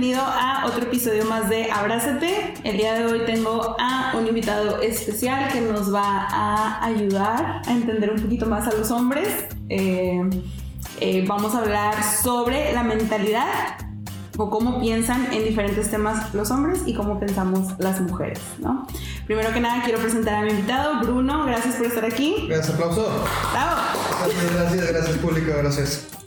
bienvenido a otro episodio más de Abrázate. El día de hoy tengo a un invitado especial que nos va a ayudar a entender un poquito más a los hombres. Eh, eh, vamos a hablar sobre la mentalidad o cómo piensan en diferentes temas los hombres y cómo pensamos las mujeres, ¿no? Primero que nada quiero presentar a mi invitado, Bruno, gracias por estar aquí. Gracias, aplauso. Bravo. Gracias, gracias, gracias público, gracias.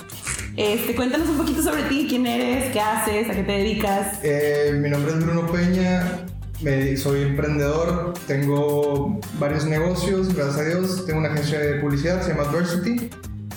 Este, cuéntanos un poquito sobre ti, quién eres, qué haces, a qué te dedicas. Eh, mi nombre es Bruno Peña, me, soy emprendedor, tengo varios negocios, gracias a Dios, tengo una agencia de publicidad, se llama Adversity.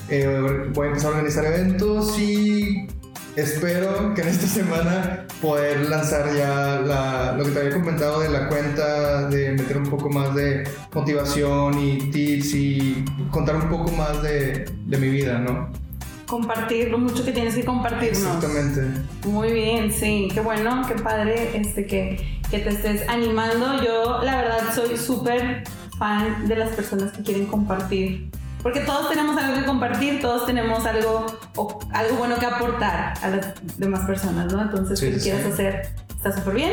Eh, voy a empezar a organizar eventos y espero que en esta semana poder lanzar ya lo que te había comentado de la cuenta, de meter un poco más de motivación y tips y contar un poco más de, de mi vida, ¿no? Compartir lo mucho que tienes que compartirnos. Exactamente. Muy bien, sí, qué bueno, qué padre este, que, que te estés animando. Yo, la verdad, soy súper fan de las personas que quieren compartir. Porque todos tenemos algo que compartir, todos tenemos algo, o- algo bueno que aportar a las demás personas, ¿no? Entonces, Sí, sí, quieras sí. hacer está súper bien.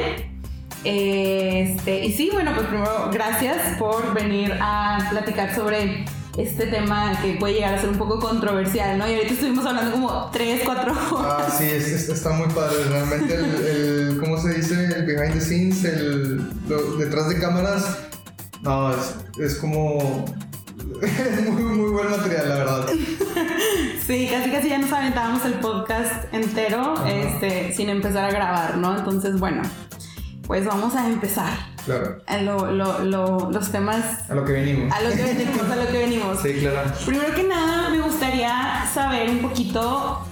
Este, y sí, bueno, pues primero, gracias por venir a platicar sobre este tema que puede llegar a ser un poco controversial, ¿no? Y ahorita estuvimos hablando como 3, 4 horas. Ah, sí, es- es- está muy padre. Realmente, el, el- ¿cómo se dice? El behind the scenes, el lo- detrás de cámaras. No, es, es como. Es muy, muy buen material, la verdad. Sí, casi casi ya nos aventábamos el podcast entero Ajá. este, sin empezar a grabar, ¿no? Entonces, bueno, pues vamos a empezar. Claro, A lo- lo- lo- los temas, a lo que venimos. a lo que venimos, a lo que venimos. Sí, claro. Primero que nada, me gustaría saber un poquito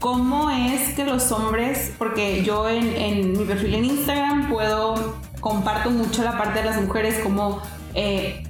cómo es que los hombres, porque yo en, en mi perfil en Instagram puedo, comparto mucho la parte de las mujeres, como eh,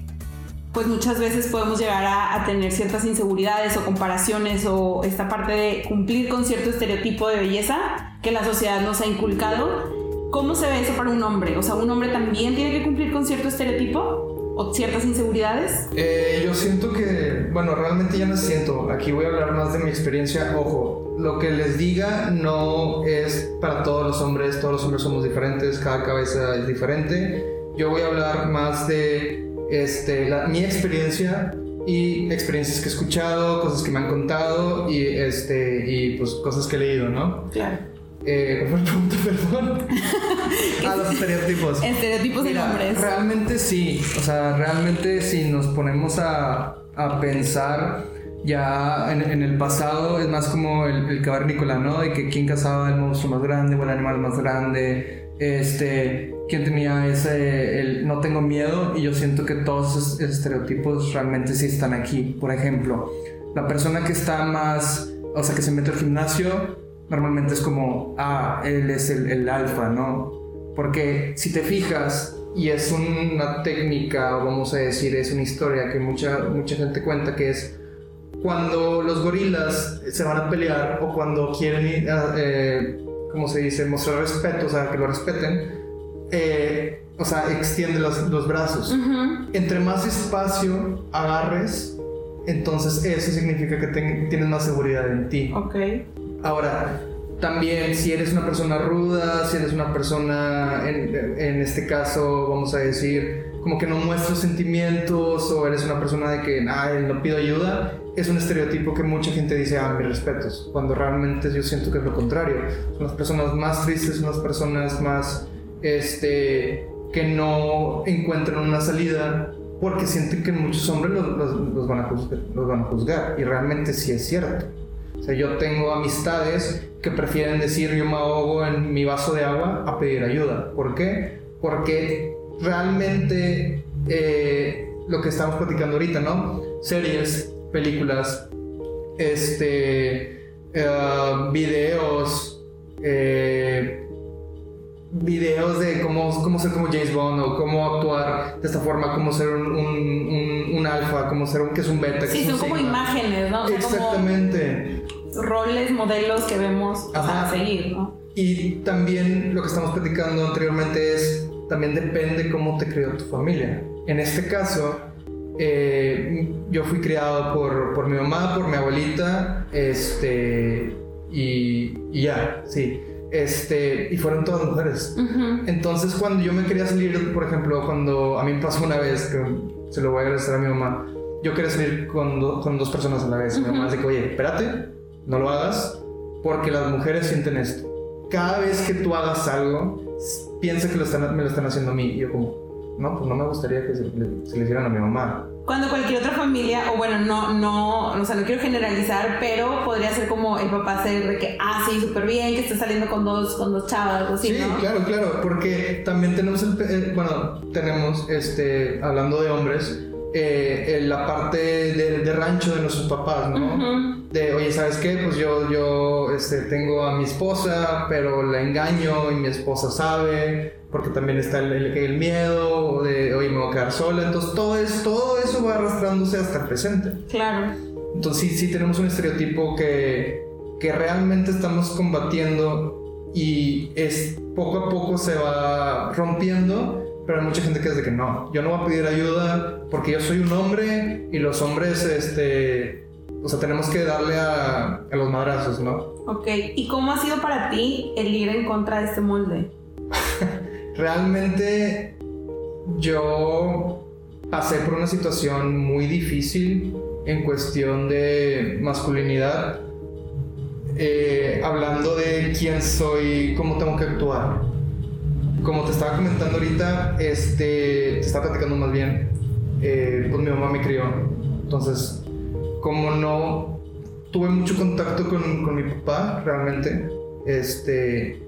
pues muchas veces podemos llegar a, a tener ciertas inseguridades o comparaciones o esta parte de cumplir con cierto estereotipo de belleza que la sociedad nos ha inculcado. ¿Cómo se ve eso para un hombre? O sea, ¿un hombre también tiene que cumplir con cierto estereotipo o ciertas inseguridades? Eh, yo siento que, bueno, realmente ya no siento. Aquí voy a hablar más de mi experiencia. Ojo, lo que les diga no es para todos los hombres. Todos los hombres somos diferentes, cada cabeza es diferente. Yo voy a hablar más de este, la- mi experiencia y experiencias que he escuchado, cosas que me han contado y, este, y pues cosas que he leído, ¿no? Claro. Eh, ¿Cuál fue la pregunta, perdón? ah, los estereotipos. Estereotipos de hombres. Realmente sí, o sea, realmente si nos ponemos a, a pensar ya en, en el pasado, es más como el, el cavernícola, ¿no? De que quién cazaba el monstruo más grande o el animal más grande, este, quién tenía ese, el no tengo miedo, y yo siento que todos esos estereotipos realmente sí están aquí. Por ejemplo, la persona que está más, o sea, que se mete al gimnasio, normalmente es como, ah, él es el, el alfa, ¿no? Porque si te fijas, y es una técnica, o vamos a decir, es una historia que mucha, mucha gente cuenta, que es cuando los gorilas se van a pelear o cuando quieren ir a, eh, ¿cómo se dice?, mostrar respeto, o sea, que lo respeten, eh, o sea, extiende los, los brazos. Ujú. Entre más espacio agarres, entonces eso significa que ten- tienes más seguridad en ti. Ok. Ahora, también si eres una persona ruda, si eres una persona, en, este caso, vamos a decir, como que no muestras sentimientos o eres una persona de que, ay, no pido ayuda, es un estereotipo que mucha gente dice, ah, mis respetos, cuando realmente yo siento que es lo contrario. Son las personas más tristes, son las personas más, este, que no encuentran una salida porque sienten que muchos hombres los van a juzgar y realmente sí es cierto. Sea, yo tengo amistades que prefieren decir yo me ahogo en mi vaso de agua a pedir ayuda. ¿Por qué? Porque realmente eh, lo que estamos platicando ahorita, ¿no? Series, películas, este, eh, videos, eh, videos de cómo, cómo ser como James Bond o cómo actuar de esta forma, cómo ser un, un, un- un alfa, cómo ser un que es un beta. Sí, son como sigma. imágenes, ¿no? O sea, como Exactamente. Roles, modelos que vemos Ajá. seguir, ¿no? Y también lo que estamos platicando anteriormente es, también depende cómo te crió tu familia. En este caso, eh, yo fui criado por, por mi mamá, por mi abuelita, este, y, y ya, sí. este, y fueron todas mujeres. Ujú. Entonces, cuando yo me quería salir, por ejemplo, cuando a mí me pasó una vez, que se lo voy a agradecer a mi mamá, yo quería salir con, do- con dos personas a la vez. Mi mamá dice que, oye, espérate, no lo hagas, porque las mujeres sienten esto. Cada vez que tú hagas algo, piensa que lo están, me lo están haciendo a mí. Y yo como, no, pues no me gustaría que se, le- se le hicieran a mi mamá. Cuando cualquier otra familia, o bueno, no, no, o sea, no quiero generalizar, pero podría ser como el papá ser de que, ah, sí, súper bien, que esté saliendo con dos, con dos chavas, algo así, Sí, ¿no? claro, claro, porque también tenemos el, eh, bueno, tenemos, este, hablando de hombres, eh, la parte de, de rancho de nuestros papás, ¿no? Ujú. De, oye, ¿sabes qué? Pues yo, yo, este, tengo a mi esposa, pero la engaño y mi esposa sabe, porque también está el, el, el miedo, de, oye, me voy a quedar sola, entonces todo, es, todo eso va arrastrándose hasta el presente. Claro. Entonces sí, sí tenemos un estereotipo que, que realmente estamos combatiendo y es poco a poco se va rompiendo, pero hay mucha gente que es de que no, yo no voy a pedir ayuda porque yo soy un hombre y los hombres, este, o sea, tenemos que darle a, a los madrazos, ¿no? Ok. ¿Y cómo ha sido para ti el ir en contra de este molde? Realmente yo pasé por una situación muy difícil en cuestión de masculinidad, eh, hablando de quién soy, cómo tengo que actuar. Como te estaba comentando ahorita, este, te estaba platicando más bien, eh, pues mi mamá me crió. Entonces, como no tuve mucho contacto con, con mi papá, realmente, este,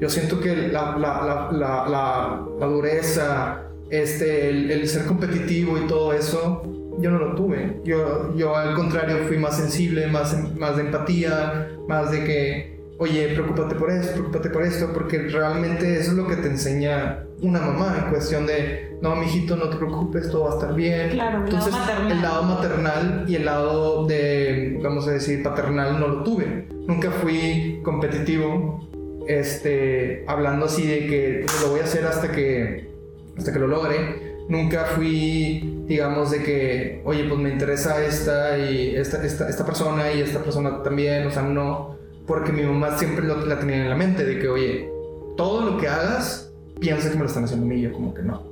yo siento que la, la, la, la, dureza, este, el, el ser competitivo y todo eso, yo no lo tuve. Yo, yo al contrario fui más sensible, más, más de empatía, más de que, oye, preocúpate por esto, preocúpate por esto, porque realmente eso es lo que te enseña una mamá en cuestión de, no, mijito, no te preocupes, todo va a estar bien. Claro, lado Entonces, maternal. el lado maternal y el lado de, vamos a decir, paternal no lo tuve. Nunca fui competitivo, este, hablando así de que pues, lo voy a hacer hasta que, hasta que lo logre. Nunca fui, digamos, de que, oye, pues me interesa esta y esta, esta, esta persona y esta persona también, o sea, no, porque mi mamá siempre lo, la tenía en la mente de que, oye, todo lo que hagas, piensa que me lo están haciendo a mí, yo como que no.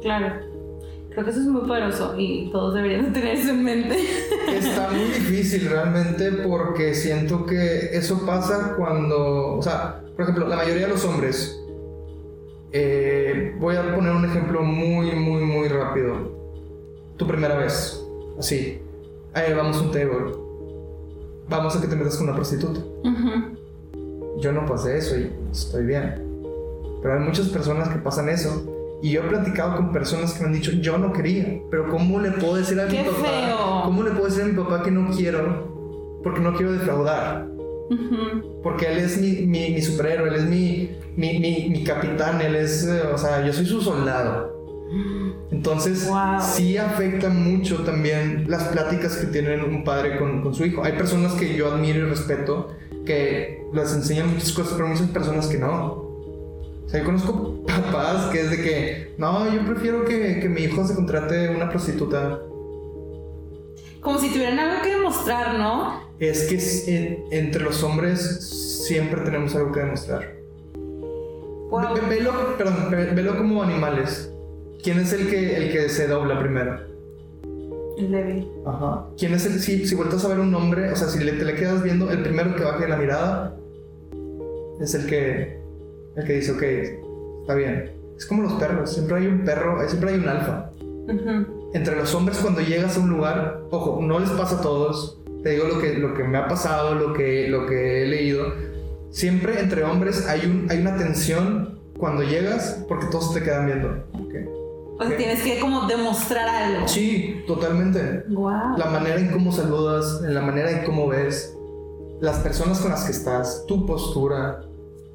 Claro. Creo que eso es muy poderoso y todos deberían de tener eso en mente. Está muy difícil realmente porque siento que eso pasa cuando, o sea, por ejemplo, la mayoría de los hombres, eh, voy a poner un ejemplo muy, muy, muy rápido. Tu primera vez, así, eh, vamos a un table, vamos a que te metas con una prostituta. Ujú. Yo no pasé eso y estoy bien. Pero hay muchas personas que pasan eso. Y yo he platicado con personas que me han dicho, yo no quería, pero ¿cómo le puedo decir a mi ¡Qué papá? feo! ¿Cómo le puedo decir a mi papá que no quiero? Porque no quiero defraudar. Ujú. Porque él es mi, mi, mi superhéroe, él es mi, mi, mi, mi capitán, él es, eh, o sea, yo soy su soldado. Entonces, Wow. sí afecta mucho también las pláticas que tienen un padre con, con su hijo. Hay personas que yo admiro y respeto que les enseñan muchas cosas, pero muchas personas que no. O sea, yo conozco papás que es de que, no, yo prefiero que, que mi hijo se contrate una prostituta. Como si tuvieran algo que demostrar, ¿no? Es que en- entre los hombres siempre tenemos algo que demostrar. Wow. Ve- Velo, perdón, ve- velo como animales. ¿Quién es el que, el que se dobla primero? El débil. Ajá. ¿Quién es el, si, si vueltas a ver un hombre, o sea, si le, te le quedas viendo, el primero que baje la mirada es el que, el que dice, ok, está bien. Es como los perros, siempre hay un perro, siempre hay un alfa. Ujú. Entre los hombres cuando llegas a un lugar, ojo, no les pasa a todos, te digo lo que, lo que me ha pasado, lo que, lo que he leído, siempre entre hombres hay, un, hay una tensión cuando llegas porque todos te quedan viendo. Ok. O sea, tienes que como demostrar algo. Sí, totalmente. Wow. La manera en cómo saludas, en la manera en cómo ves, las personas con las que estás, tu postura,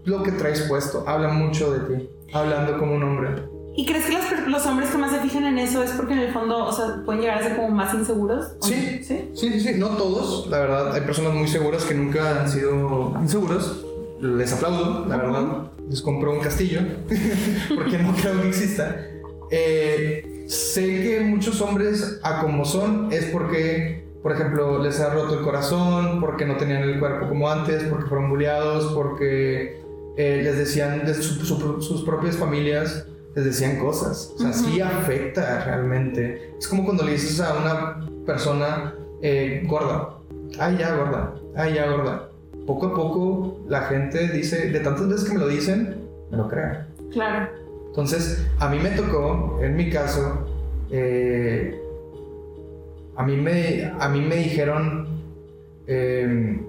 lo que traes puesto, habla mucho de ti, hablando como un hombre. ¿Y crees que per- los hombres que más se fijan en eso es porque en el fondo, o sea, pueden llegar a ser como más inseguros? ¿O Sí. ¿Sí? Sí, sí, sí, no todos, la verdad, hay personas muy seguras que nunca han sido inseguros. Les aplaudo, la verdad. Les compro un castillo, porque no creo que exista. Eh, sé que muchos hombres, a como son, es porque por ejemplo, les ha roto el corazón, porque no tenían el cuerpo como antes, porque fueron bulleados, porque eh, les decían de su- su- sus propias familias, les decían cosas. O sea, sí afecta realmente. Es como cuando le dices a una persona eh, gorda, ay ya gorda, ay ya gorda. Poco a poco la gente dice, de tantas veces que me lo dicen, me lo crean. Claro. Entonces, a mí me tocó, en mi caso, eh, a, mí me, a mí me dijeron, eh,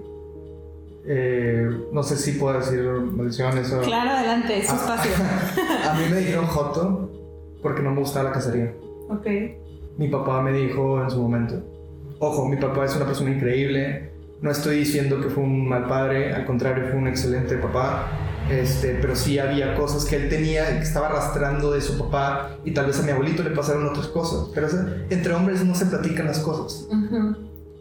eh, no sé si puedo decir maldiciones o... Claro, adelante, es su Ah. espacio. A mí me dijeron Joto porque no me gustaba la cacería. ok. Mi papá me dijo en su momento, ojo, mi papá es una persona increíble, no estoy diciendo que fue un mal padre, al contrario, fue un excelente papá, este, pero sí había cosas que él tenía y que estaba arrastrando de su papá y tal vez a mi abuelito le pasaron otras cosas, pero o sea, entre hombres no se platican las cosas.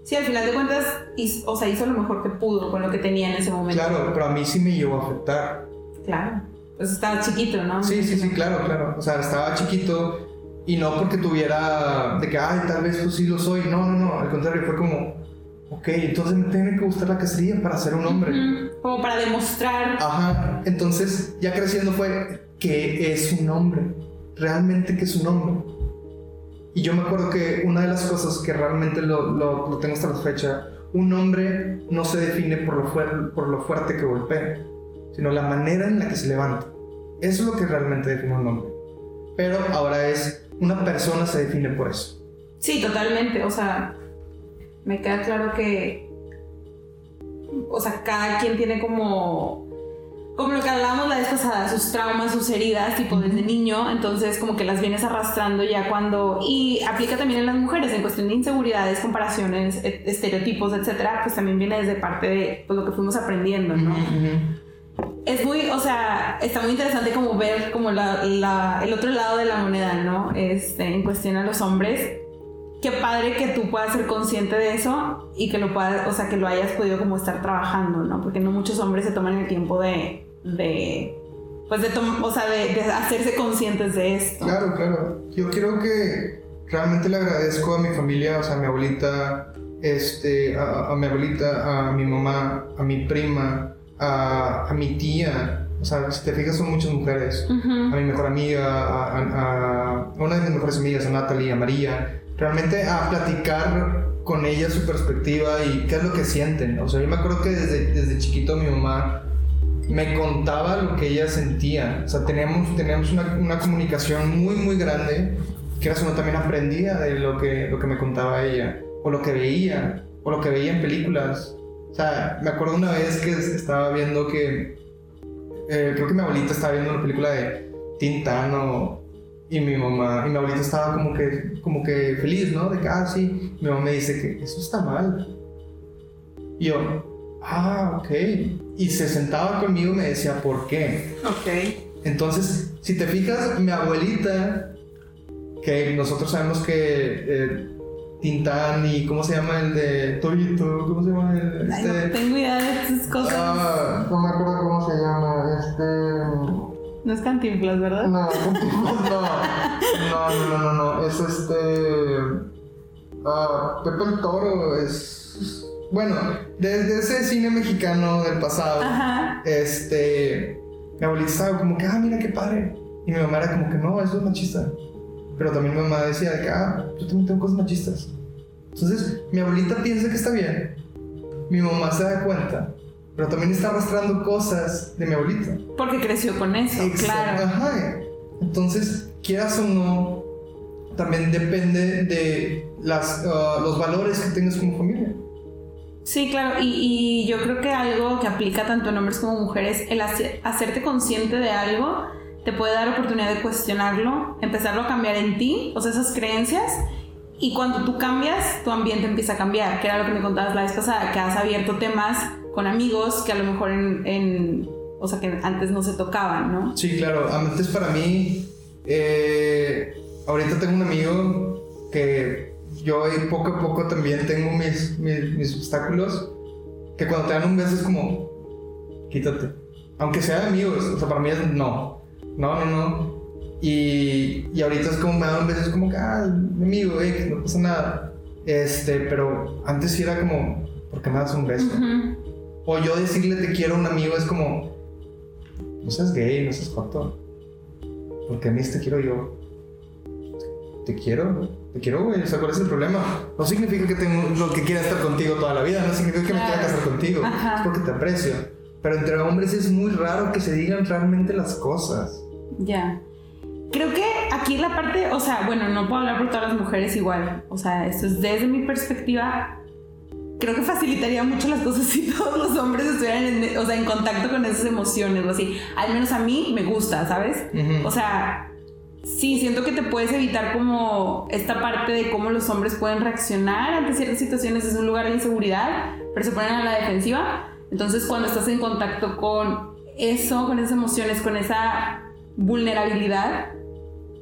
Sí, al final de cuentas, hizo, o sea, hizo lo mejor que pudo con lo que tenía en ese momento. Claro, pero a mí sí me llegó a afectar. Claro. Pues estaba chiquito, ¿no? Sí, sí, sí, claro, claro. O sea, estaba chiquito y no porque tuviera de que, ay, tal vez pues sí lo soy. No, no, no. Al contrario, fue como, ok, entonces me tiene que gustar la cacería para ser un hombre. Ujú. Como para demostrar. Ajá. Entonces, ya creciendo fue que es un hombre. Realmente que es un hombre. Y yo me acuerdo que una de las cosas que realmente lo, lo- lo tengo hasta la fecha, un hombre no se define por lo, fuer- por lo fuerte que golpea, sino la manera en la que se levanta. Eso es lo que realmente define un hombre. Pero ahora es, una persona se define por eso. Sí, totalmente. O sea, me queda claro que. O sea, cada quien tiene como. Como lo que hablábamos la vez pasada, sus traumas, sus heridas, tipo desde niño, entonces como que las vienes arrastrando ya cuando... Y aplica también en las mujeres, en cuestión de inseguridades, comparaciones, e- estereotipos, etcétera, pues también viene desde parte de pues, lo que fuimos aprendiendo, ¿no? es muy, o sea, está muy interesante como ver como la, la- el otro lado de la moneda, ¿no? Este, en cuestión a los hombres. Qué padre que tú puedas ser consciente de eso y que lo puedas, o sea, que lo hayas podido como estar trabajando, ¿no? Porque no muchos hombres se toman el tiempo de, de pues de, o sea, de, de hacerse conscientes de esto. Claro, claro. Yo creo que realmente le agradezco a mi familia, o sea, a mi abuelita, este, a, a mi abuelita, a mi mamá, a mi prima, a, a mi tía. O sea, si te fijas, son muchas mujeres. A mi mejor amiga, a, a- a una de mis mejores amigas, a Natalie, a María. Realmente a platicar con ellas su perspectiva y qué es lo que sienten. O sea, yo me acuerdo que desde, desde chiquito mi mamá me contaba lo que ella sentía. O sea, teníamos, teníamos una, una comunicación muy, muy grande, que era uno también aprendía de lo que, lo que me contaba ella, o lo que veía, o lo que veía en películas. O sea, me acuerdo una vez que estaba viendo que, eh, creo que mi abuelita estaba viendo una película de Tintano y mi mamá, y mi abuelita estaba como que, como que feliz, ¿no? De que, ah, sí, mi mamá me dice que eso está mal. Y yo, ah, ok. Y se sentaba conmigo y me decía, ¿por qué? Ok. Entonces, si te fijas, mi abuelita, que nosotros sabemos que eh, Tintán y ¿cómo se llama el de Torito? ¿Cómo se llama el Ay, no este? tengo idea de estas cosas. Ah, no me acuerdo cómo se llama. Este. No es cantinflas, ¿verdad? No, no, no, no, no, no, es este. ah, Pepe el Toro, es. Bueno, desde ese cine mexicano del pasado, Ajá. este. Mi abuelita estaba como que, ah, mira qué padre. Y mi mamá era como que, no, eso es machista. Pero también mi mamá decía de que, ah, yo también tengo cosas machistas. Entonces, mi abuelita piensa que está bien. Mi mamá se da cuenta. Pero también está arrastrando cosas de mi abuelita. Porque creció con eso, Exacto, claro. Ajá. Entonces, quieras o no, también depende de las, ah, los valores que tengas como familia. Sí, claro, y, y yo creo que algo que aplica tanto en hombres como mujeres, el hace- hacerte consciente de algo te puede dar oportunidad de cuestionarlo, empezarlo a cambiar en ti, o sea, esas creencias, y cuando tú cambias, tu ambiente empieza a cambiar, que era lo que me contabas la vez pasada, que has abierto temas con amigos que a lo mejor en, en- o sea, que antes no se tocaban, ¿no? Sí, claro. Antes para mí, eh, ahorita tengo un amigo que yo poco a poco también tengo mis, mis, mis obstáculos, que cuando te dan un beso es como, quítate. Aunque sea de amigos, o sea, para mí es no. No, no, no. Y, y ahorita es como me dan un beso, es como que, ah, mi amigo, eh, que no pasa nada. Este, pero antes sí era como, ¿por qué me das un beso? Ujú. O yo decirle te quiero a un amigo es como, no seas gay, no seas joto. Porque a mí te quiero yo. Te quiero, te quiero, güey. O sea, ¿cuál es el problema? No significa que tengo lo que quiera estar contigo toda la vida, no significa que me quiera casar contigo. Ajá. Es porque te aprecio. Pero entre hombres es muy raro que se digan realmente las cosas. Ya. Creo que aquí la parte, o sea, bueno, no puedo hablar por todas las mujeres igual. O sea, esto es desde mi perspectiva. Creo que facilitaría mucho las cosas si todos los hombres estuvieran en, o sea, en contacto con esas emociones o así. Al menos a mí me gusta, ¿sabes? O sea, sí, siento que te puedes evitar como esta parte de cómo los hombres pueden reaccionar ante ciertas situaciones. Es un lugar de inseguridad, pero se ponen a la defensiva. Entonces, cuando estás en contacto con eso, con esas emociones, con esa vulnerabilidad,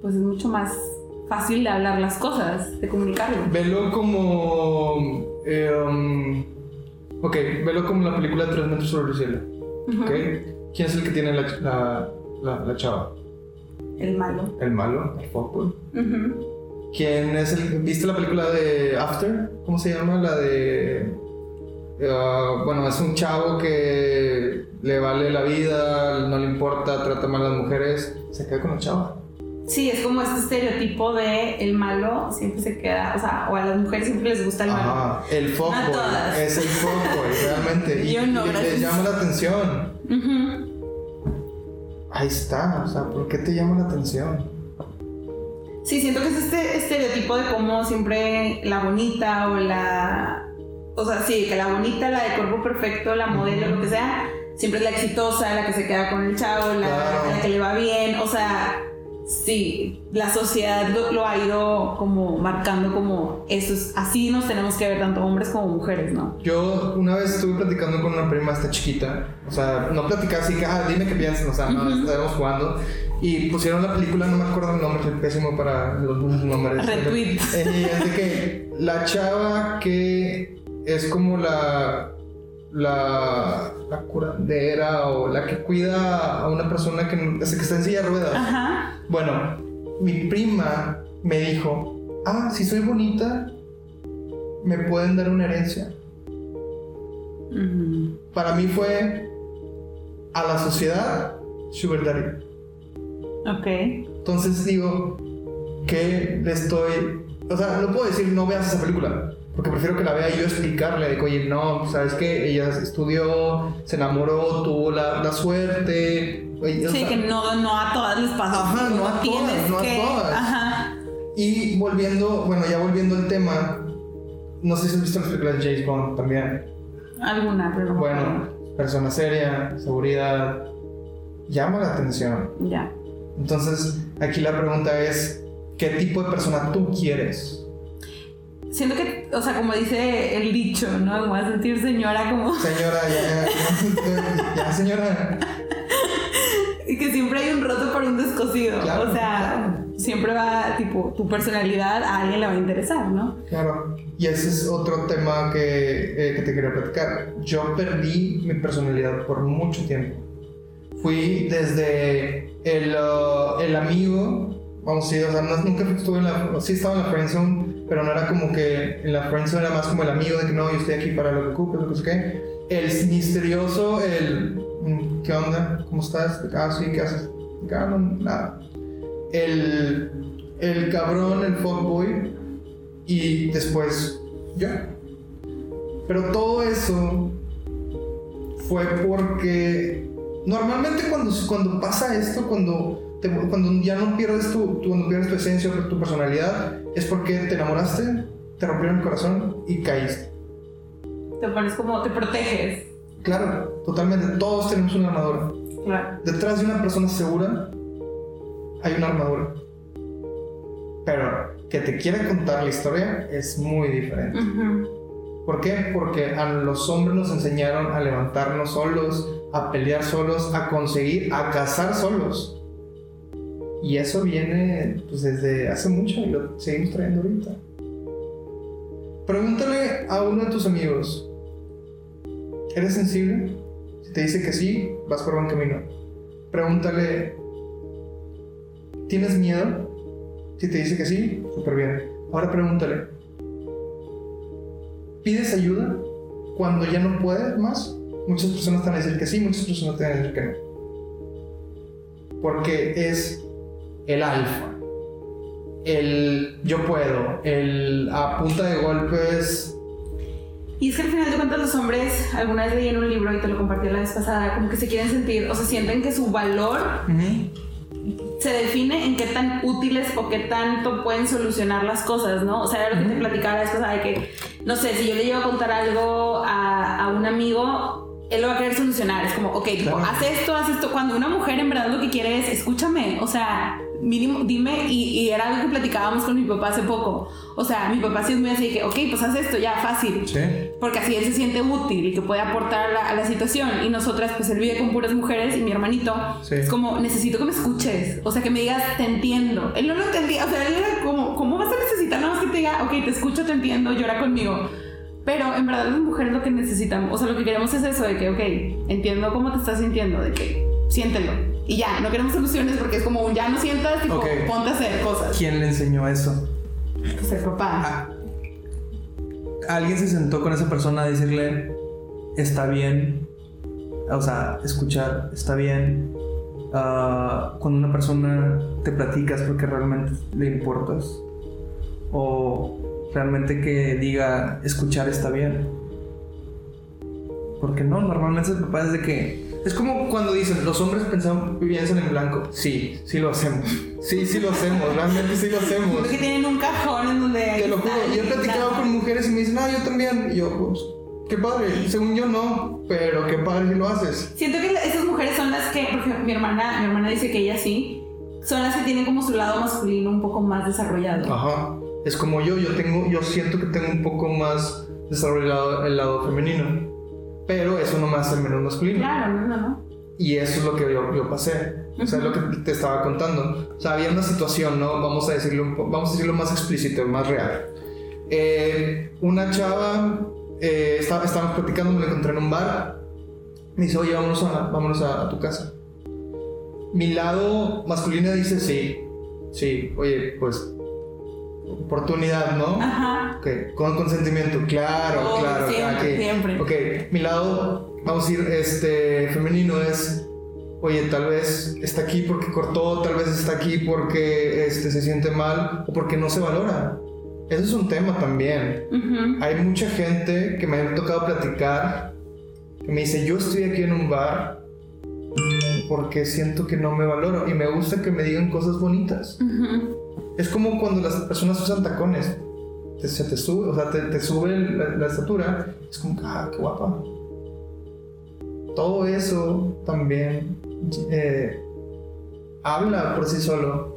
pues es mucho más fácil de hablar las cosas, de comunicarlo. Velo como. eh, um, ok, velo como la película Tres metros sobre el cielo. Ujú. ¿Ok? ¿Quién es el que tiene la, la, la, la chava? El malo. El malo, el fuckboy. ¿Quién es el. ¿Viste la película de After? ¿Cómo se llama? La de. ah, bueno, es un chavo que le vale la vida, no le importa, trata mal a las mujeres, se queda con la chava. Sí, es como este estereotipo de el malo siempre se queda, o sea, o a las mujeres siempre les gusta el malo. El No todas. Es el fuckboy, realmente. Y, Yo no, y les llama la atención. Ujú. Ahí está, o sea, ¿por qué te llama la atención? Sí, siento que es este estereotipo de cómo siempre la bonita o la. O sea, sí, que la bonita, la de cuerpo perfecto, la modelo, lo que sea, siempre es la exitosa, la que se queda con el chavo, la, Claro. la que le va bien. O sea, sí, la sociedad lo, lo ha ido como marcando como eso. es- Así nos tenemos que ver, tanto hombres como mujeres, ¿no? Yo una vez estuve platicando con una prima hasta chiquita, o sea, no platicar así que, ah, dime qué piensas, o sea, no, Ujú. estábamos jugando y pusieron la película, no me acuerdo el nombre, soy pésimo para los nombres. Retweet. Eh, es que la chava que es como la, la, la curandera o la que cuida a una persona que, que está en silla de ruedas. Ajá. Bueno, mi prima me dijo, ah, si soy bonita, me pueden dar una herencia. Para mí fue a la sociedad Sugar Daddy. Ok. Entonces digo que le estoy... O sea, no puedo decir no veas esa película. Porque prefiero que la vea yo explicarle de que, oye, no, ¿sabes qué? Ella estudió, se enamoró, tuvo la, la suerte. oye, o Sí, sea, que no, no a todas les pasa. Ajá, no a todas, no a todas. Ajá. Y volviendo, bueno, ya volviendo al tema, no sé si has visto las películas de James Bond también. Alguna, pero Bueno, persona seria, seguridad, llama la atención. Ya. Entonces, aquí la pregunta es, ¿qué tipo de persona tú quieres? Siento que, o sea, como dice el dicho, ¿no? Me voy a sentir señora como... Señora, ya, ya, ya, señora. Y que siempre hay un roto por un descosido. Claro, o sea, siempre va, tipo, tu personalidad a alguien le va a interesar, ¿no? Claro, y ese es otro tema que, eh, que te quería platicar. Yo perdí mi personalidad por mucho tiempo. Fui desde el, uh, el amigo, vamos a decir, o sea, nunca estuve en la, sí estaba en la friendzone, pero no era como que en la friendzone era más como el amigo de que no, yo estoy aquí para lo que ocupes, lo qué. El misterioso, el, mm, ¿qué onda? ¿Cómo estás? Ah, sí, ¿qué haces? Ah, nada. El, el cabrón, el fuckboy, y después ya. Pero todo eso fue porque normalmente cuando, cuando pasa esto, cuando, te- cuando ya no pierdes tu, tu- cuando pierdes tu esencia tu personalidad, es porque te enamoraste, te rompieron el corazón y caíste. Te pones como, te proteges. Claro, totalmente. Todos tenemos una armadura. Claro. Detrás de una persona segura hay una armadura. Pero que te quiera contar la historia es muy diferente. Ujú. ¿Por qué? Porque a los hombres nos enseñaron a levantarnos solos, a pelear solos, a conseguir, a cazar solos. Y eso viene pues, desde hace mucho y lo seguimos trayendo ahorita. Pregúntale a uno de tus amigos, ¿eres sensible? Si te dice que sí, vas por buen camino. Pregúntale, ¿tienes miedo? Si te dice que sí, súper bien. Ahora pregúntale, pides ayuda cuando ya no puedes más, muchas personas te van a decir que sí, muchas personas te van a decir que no. Porque es el alfa, el yo puedo, el a punta de golpes. Y es que al final de cuentas los hombres, alguna vez leí en un libro y te lo compartí la vez pasada, como que se quieren sentir, o se sienten que su valor se define en qué tan útiles o qué tanto pueden solucionar las cosas, ¿no? O sea, era lo que te platicaba la vez pasada de que, no sé, si yo le llevo a contar algo a, a un amigo, él lo va a querer solucionar. Es como, ok, tipo, Claro. haz esto, haz esto. Cuando una mujer en verdad lo que quiere es, escúchame, o sea, mínimo, dime, y, y era algo que platicábamos con mi papá hace poco. O sea, mi papá sí es muy así que, ok, pues haz esto, ya, fácil. Sí. Porque así él se siente útil y que puede aportar a la, a la situación. Y nosotras, pues él vive con puras mujeres y mi hermanito Sí. es como, necesito que me escuches. O sea, que me digas, te entiendo. Él no lo entendía. O sea, él era como, ¿cómo vas a necesitar nada más que te diga, ok, te escucho, te entiendo, llora conmigo? Pero en verdad las mujeres lo que necesitamos, o sea, lo que queremos es eso, de que, ok, entiendo cómo te estás sintiendo, de que siéntelo. Y ya, no queremos soluciones porque es como un ya no sientas, tipo, ponte a hacer cosas. ¿Quién le enseñó eso? Pues el papá. Ah, alguien se sentó con esa persona a decirle, está bien, o sea, escuchar, está bien. Ah, cuando una persona te platicas porque realmente le importas. O realmente que diga, escuchar está bien. Porque no, normalmente el papá es de que... Es como cuando dicen, los hombres pensan, piensan en blanco. Sí, sí lo hacemos. Sí, sí lo hacemos, realmente sí lo hacemos. Porque tienen un cajón en donde... Te lo juro, yo he platicado con mujeres y me dicen, no, yo también. Y yo, pues, qué padre. Según yo no, pero qué padre si lo haces. Siento que esas mujeres son las que, por ejemplo, mi hermana, mi hermana dice que ella sí, son las que tienen como su lado masculino un poco más desarrollado. Ajá. Es como yo, yo tengo, yo siento que tengo un poco más desarrollado el lado femenino. Pero eso no me hace menos masculino. Claro, no, no, no. Y eso es lo que yo, yo pasé. O sea, es lo que te estaba contando. O sea, había una situación, ¿no? Vamos a decirlo, un vamos a decirlo más explícito, más real. Eh, una chava, eh, estaba, estábamos platicando, me la encontré en un bar. Me dice, oye, vámonos a, vámonos a, a tu casa. Mi lado masculino dice, sí, sí, oye, pues, oportunidad, ¿no? Ajá. Ok, con consentimiento, claro, Oh, claro. siempre, aquí. siempre. Ok, mi lado, vamos a decir, este, femenino es, oye, tal vez está aquí porque cortó, tal vez está aquí porque este, se siente mal o porque no se valora. Eso es un tema también. Ujú. Hay mucha gente que me ha tocado platicar que me dice, yo estoy aquí en un bar porque siento que no me valoro y me gusta que me digan cosas bonitas. Ujú. Es como cuando las personas usan tacones. Te- se te sube, o sea, te, te sube la, la estatura. Es como, ah, qué guapa. Todo eso también eh, habla por sí solo.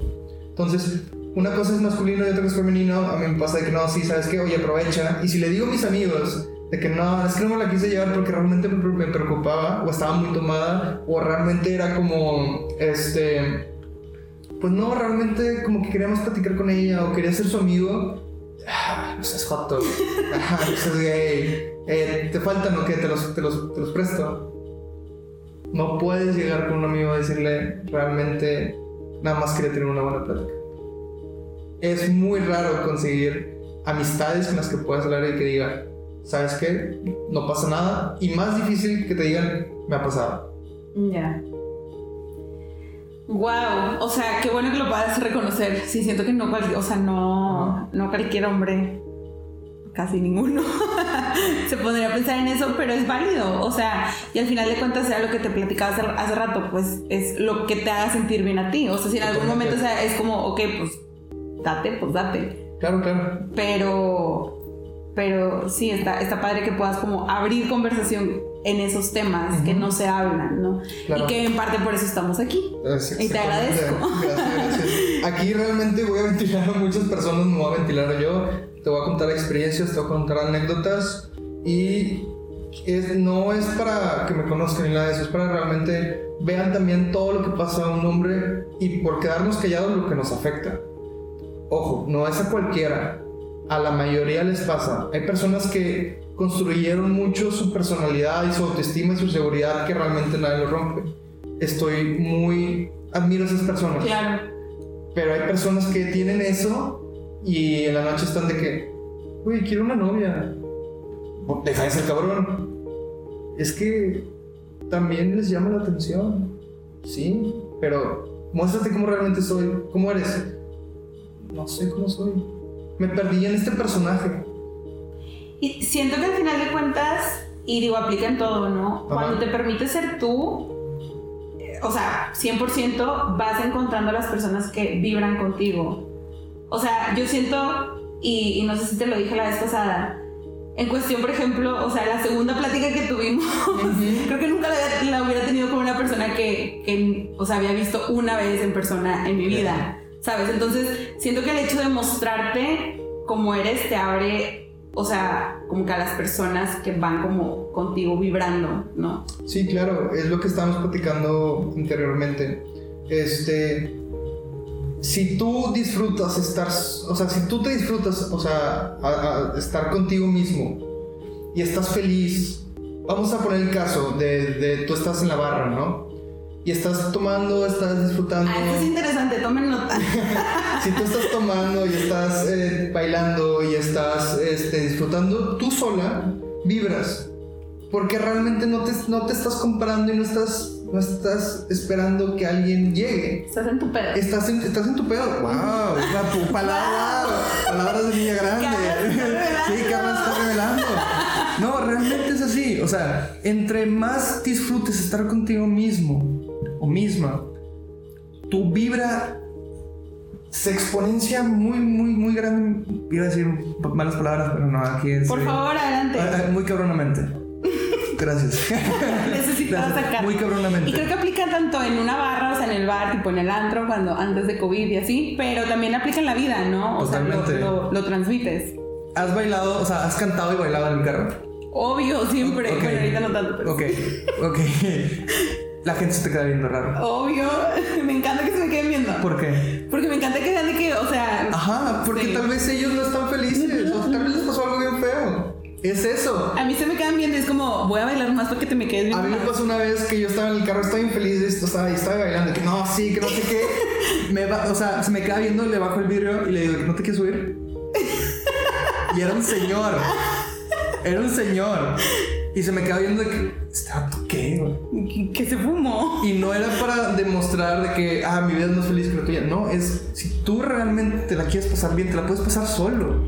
Entonces, una cosa es masculino y otra es femenino. A mí me pasa de que no, sí, ¿sabes qué? Oye, aprovecha. Y si le digo a mis amigos de que no, es que no me la quise llevar porque realmente me me preocupaba o estaba muy tomada o realmente era como, este pues no, realmente como que queríamos platicar con ella o quería ser su amigo. Ah, no seas joto. Ah, no seas gay. Eh, te faltan o qué, te los, te, los, te los presto. No puedes llegar con un amigo a decirle realmente nada más quería tener una buena plática. Es muy raro conseguir amistades con las que puedas hablar y que digan, ¿sabes qué? No pasa nada. Y más difícil que te digan, me ha pasado. Ya. Wow, o sea, qué bueno que lo puedas reconocer. Sí, siento que no o sea, no, no cualquier hombre, casi ninguno, se pondría a pensar en eso, pero es válido. O sea, y al final de cuentas era lo que te platicaba hace, hace rato, pues es lo que te haga sentir bien a ti. O sea, si en algún momento o sea, es como, ok, pues date, pues date. Claro, claro. Pero, pero sí, está, está padre que puedas como abrir conversación en esos temas que Ujú. no se hablan, ¿no? Claro. Y que en parte por eso estamos aquí. Gracias, Y te agradezco. Gracias, gracias. Aquí realmente voy a ventilar a muchas personas, no voy a ventilar yo. Te voy a contar experiencias, te voy a contar anécdotas y es- no es para que me conozcan ni nada de eso, es para realmente vean también todo lo que pasa a un hombre y por quedarnos callados lo que nos afecta. Ojo, no es a cualquiera, a la mayoría les pasa. Hay personas que construyeron mucho su personalidad y su autoestima y su seguridad que realmente nadie lo rompe. Estoy muy... Admiro a esas personas. Claro. Pero hay personas que tienen eso y en la noche están de que, uy, quiero una novia. deja de ser cabrón. Es que también les llama la atención. Sí, pero muéstrate cómo realmente soy. ¿Cómo eres? No sé cómo soy. Me perdí en este personaje. Y siento que al final de cuentas, y digo, aplica en todo, ¿no? Ajá. Cuando te permites ser tú, eh, o sea, 100% vas encontrando a las personas que vibran contigo. O sea, yo siento, y, y no sé si te lo dije la vez pasada, en cuestión, por ejemplo, o sea, la segunda plática que tuvimos, creo que nunca la hubiera tenido con una persona que, que, o sea, había visto una vez en persona en mi vida, ¿sabes? Entonces, siento que el hecho de mostrarte como eres te abre, o sea, como que a las personas que van como contigo vibrando, ¿no? Sí, claro, es lo que estábamos platicando anteriormente. Este, si tú disfrutas estar, o sea, si tú te disfrutas, o sea, estar contigo mismo y estás feliz, vamos a poner el caso de, de tú estás en la barra, ¿no? Y estás tomando, estás disfrutando. Ah, es interesante, tomen nota. Si tú estás tomando y estás eh, bailando y estás este, disfrutando, tú sola vibras. Porque realmente no te, no te estás comparando y no estás, no estás esperando que alguien llegue. Estás en tu pedo. Estás en, estás en tu pedo. ¡Wow! Tu palabra, palabras de niña grande. Sí, Carla está revelando. No, realmente es así. O sea, entre más disfrutes estar contigo mismo o misma, tu vibra se exponencia muy, muy, muy grande. Iba a decir malas palabras, pero no, aquí es. Por favor, adelante. Ah, ah, Muy cabronamente. Gracias. Necesitaba sacar. Muy cabronamente. Y creo que aplica tanto en una barra, o sea, en el bar, tipo en el antro, cuando antes de COVID y así, pero también aplica en la vida, ¿no? O sea, Totalmente. lo, lo, lo transmites. ¿Has bailado, o sea, has cantado y bailado en el carro? Obvio, siempre. Ok. Bueno, ahorita no tanto, pero Ok, ok. La gente se te queda viendo raro. obvio. Me encanta que se me queden viendo. ¿Por qué? Porque me encanta que vean de que, o sea, Ajá, porque Sí. tal vez ellos no están felices. O tal vez les pasó algo bien feo. Es eso. a mí se me quedan viendo es como, voy a bailar más para que te me quedes viendo. A mí me pasó una vez que yo estaba en el carro, estaba infeliz, o sea, y estaba bailando, que no, sí, que no sé qué. Me va, o sea, se me queda viendo, le bajo el vidrio y le digo, ¿no te quieres subir? Y era un señor. Era un señor. Y se me queda viendo de que, ¿este vato qué, güey? Que, que se fumó. Y no era para demostrar de que, ah, mi vida es más feliz que la tuya. No, es, si tú realmente te la quieres pasar bien, te la puedes pasar solo.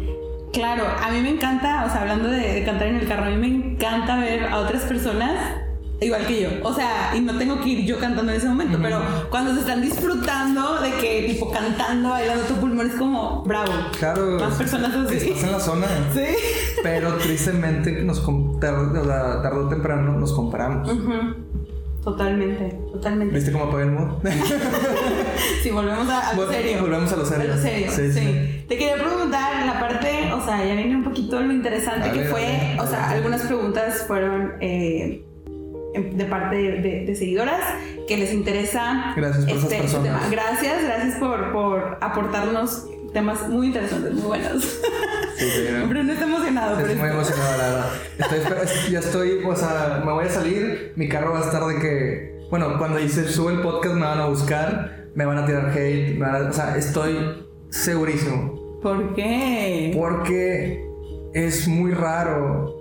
Claro, a mí me encanta, o sea, hablando de, de cantar en el carro, a mí me encanta ver a otras personas igual que yo. O sea, y no tengo que ir yo cantando en ese momento, pero cuando se están disfrutando de que, tipo, cantando, bailando tu pulmón, es como, bravo. Claro. Más personas así. Estás en la zona. Sí. Pero tristemente, nos, tarde, o sea, tarde o temprano nos comparamos. Totalmente, totalmente. ¿Viste cómo apagué el mood? Si volvemos a, a lo serio. volvemos a lo serio. A lo serio, Sí, sí, sí. Te quería preguntar la parte, o sea, ya viene un poquito lo interesante que fue, o sea, algunas preguntas fueron eh, de parte de, de- seguidoras que les interesa Gracias por esas personas. tema. Gracias, gracias por, por aportarnos temas muy interesantes, muy buenos. Sí, sí, ¿no? Bruno está emocionado Estoy muy emocionado, la verdad. Estoy, ya estoy, o sea, me voy a salir. Mi carro va a estar de que, bueno, cuando se sube el podcast me van a buscar, me van a tirar hate, me van a- o sea, estoy segurísimo. ¿Por qué? Porque es muy raro.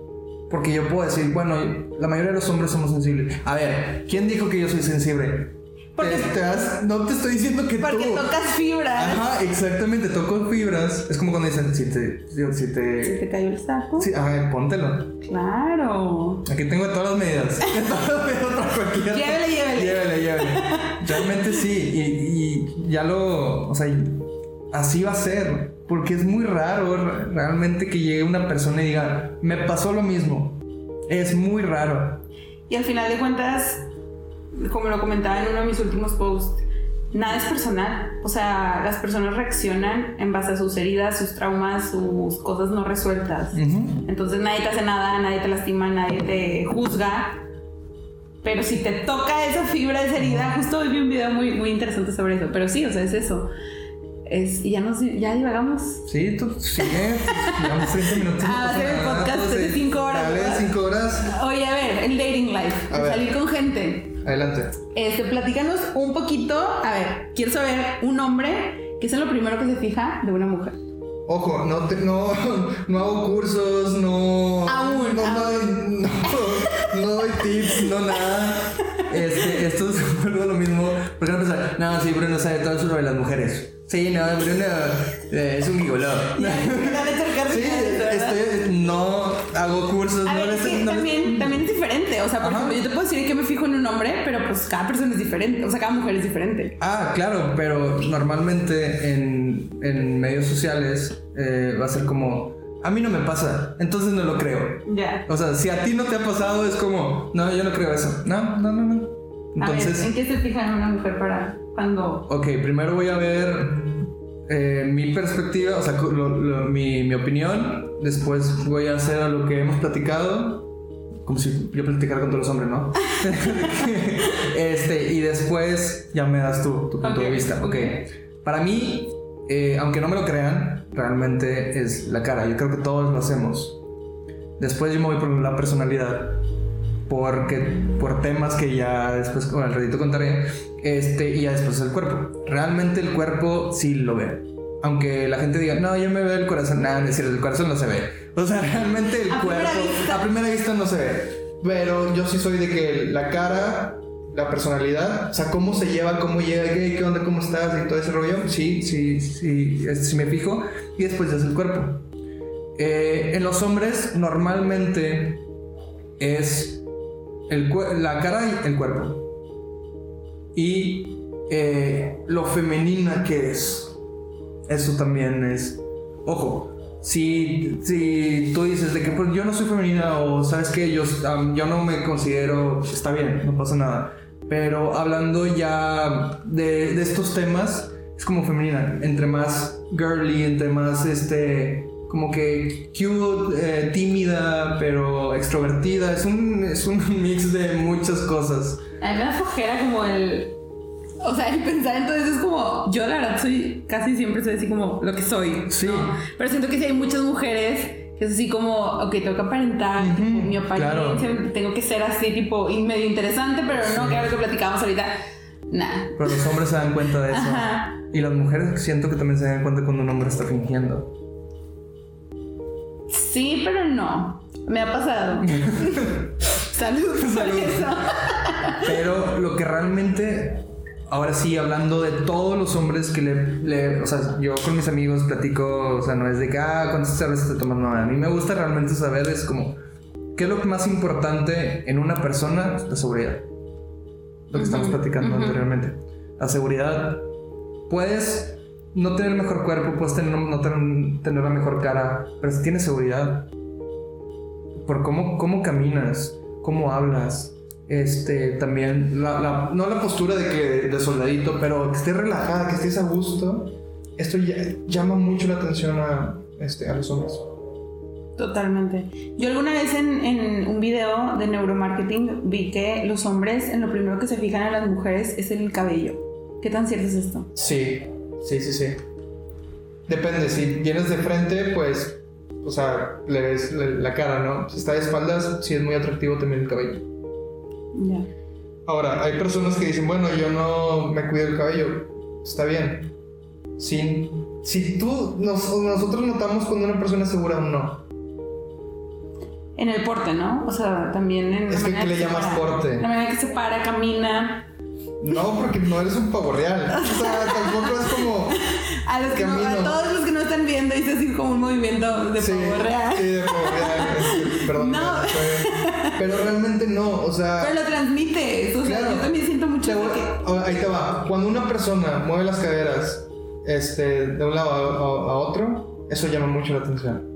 Porque yo puedo decir, bueno, la mayoría de los hombres somos sensibles. A ver, ¿quién dijo que yo soy sensible? Porque- Te- has- no te estoy diciendo que Porque tú. tocas fibras. Ajá, exactamente, toco fibras. Es como cuando dicen, si te. Si ¿Se te. te cayó el saco? Sí, ajá, póntelo. Claro. Aquí tengo todas las medidas. Llévele, llévele. Llévele, llévele. Realmente sí. Y, y ya lo. O sea, así va a ser. Porque es muy raro re- realmente que llegue una persona y diga, me pasó lo mismo. Es muy raro. Y al final de cuentas, como lo comentaba en uno de mis últimos posts, nada es personal. O sea, las personas reaccionan en base a sus heridas, sus traumas, sus cosas no resueltas. Entonces nadie te hace nada, nadie te lastima, nadie te juzga. Pero si te toca esa fibra, esa herida, justo hoy vi un video muy, muy interesante sobre eso. Pero sí, o sea, es eso. Es, y ya nos ya divagamos. Sí, tú sigue. Llevamos 30 minutos. Ah, hacer el podcast de se- cinco horas. Dale, ¿verdad? cinco horas. Oye, a ver, el dating life. A ver. Salir con gente. Adelante. Este, platícanos un poquito. A ver, quiero saber un hombre, ¿qué es lo primero que se fija de una mujer? Ojo, no, te- no, no hago cursos, no. Aún, no, aún. No, no, no doy tips, no nada. Este, esto es lo mismo. Porque no pensar, no, sí, Bruno sabe todo sobre las mujeres. Sí, no, Bruno eh, es un gigoló. Sí, estoy, no hago cursos, A no ver, les es que no les- también, también es diferente. O sea, por ejemplo, yo te puedo decir que me fijo en un hombre, pero pues cada persona es diferente. O sea, cada mujer es diferente. Ah, claro, pero normalmente en, en medios sociales eh, va a ser como, a mí no me pasa, entonces no lo creo. Ya. O sea, si a ti no te ha pasado, es como, no, yo no creo eso. No, no, no, no. a ver, Entonces, ¿en qué se fija en una mujer para cuando ok, primero voy a ver eh, mi perspectiva, o sea, lo- lo- mi, mi opinión. Después voy a hacer lo que hemos platicado. Como si yo platicara con todos los hombres, ¿no? este, y después ya me das tu, tu punto Ok, de vista. Ok. Para mí, eh, aunque no me lo crean, realmente es la cara. Yo creo que todos lo hacemos. Después yo me voy por la personalidad. Porque, por temas que ya después con el ratito contaré. Este, y ya después el cuerpo. Realmente el cuerpo sí lo ve. Aunque la gente diga, no, yo me veo el corazón. Nada, decir, el corazón no se ve. O sea, realmente el A cuerpo primera a primera vista no se ve. Pero yo sí soy de que la cara, la personalidad, o sea, cómo se lleva, cómo llega, qué, qué onda, cómo estás y todo ese rollo. Sí, sí, sí, es- sí me fijo. Y después ya es el cuerpo. Eh, en los hombres normalmente es la cara y el cuerpo. Y eh, lo femenina que es. Eso también es. Ojo. Si, si tú dices de que pues, yo no soy femenina o sabes que yo, yo no me considero, está bien, no pasa nada. Pero hablando ya de, de estos temas, es como femenina. Entre más girly, entre más este, como que cute, eh, tímida, pero extrovertida. Es un, es un mix de muchas cosas. A mí me da flojera como el. O sea, el pensar entonces es como. Yo la verdad soy. Casi siempre soy así como lo que soy. Sí. ¿no? Pero siento que si hay muchas mujeres que es así como. Ok, tengo que aparentar Ujú, tipo, mi apariencia. claro. Tengo que ser así, tipo, y medio interesante, pero no, que ahora que platicamos ahorita. Nah. Pero los hombres se dan cuenta de eso. Ajá. Y las mujeres siento que también se dan cuenta cuando un hombre está fingiendo. Sí, pero no. Me ha pasado. Salud por Salud. Pero lo que realmente, ahora sí, hablando de todos los hombres que le, le- o sea, yo con mis amigos platico, o sea, no es de que, ah, ¿cuántas cervezas te tomas? No, a mí me gusta realmente saber, es como, ¿qué es lo más importante en una persona? La seguridad. Lo que estamos platicando anteriormente. La seguridad, puedes no tener el mejor cuerpo, puedes tener, no tener, tener la mejor cara, pero si tienes seguridad, por cómo, cómo caminas, cómo hablas, este, también, la, la- no la postura de que de soldadito, pero Que estés relajada, que estés a gusto. Esto ya- llama mucho la atención a, este, a los hombres. Totalmente. Yo alguna vez en, en un video de neuromarketing vi que los hombres en lo primero que se fijan en las mujeres es en el cabello. ¿Qué tan cierto es esto? Sí, sí, sí, sí. Depende, si vienes de frente, pues, o sea, le ves la, la cara, ¿no? Si está de espaldas, sí es muy atractivo también el cabello. Ya. Ahora, hay personas que dicen, bueno, yo no me cuido el cabello. Está bien. Si, si tú, nos- nosotros notamos cuando una persona es segura o no. En el porte, ¿no? O sea, también en la Es que, manera ¿qué le llamas para. porte? La manera que se para, camina. No, porque no eres un pavo real. O sea, tampoco es como... A, los que no- a todos los que no están viendo, hice así como un movimiento de sí, pavo real. Sí, de pavo real. Perdón. No. Pero realmente no, o sea... Pero lo transmite. O sea, Claro. yo también siento mucho voy- que. ah, Ahí te va. Cuando una persona mueve las caderas este, de un lado a, a- a otro, eso llama mucho la atención.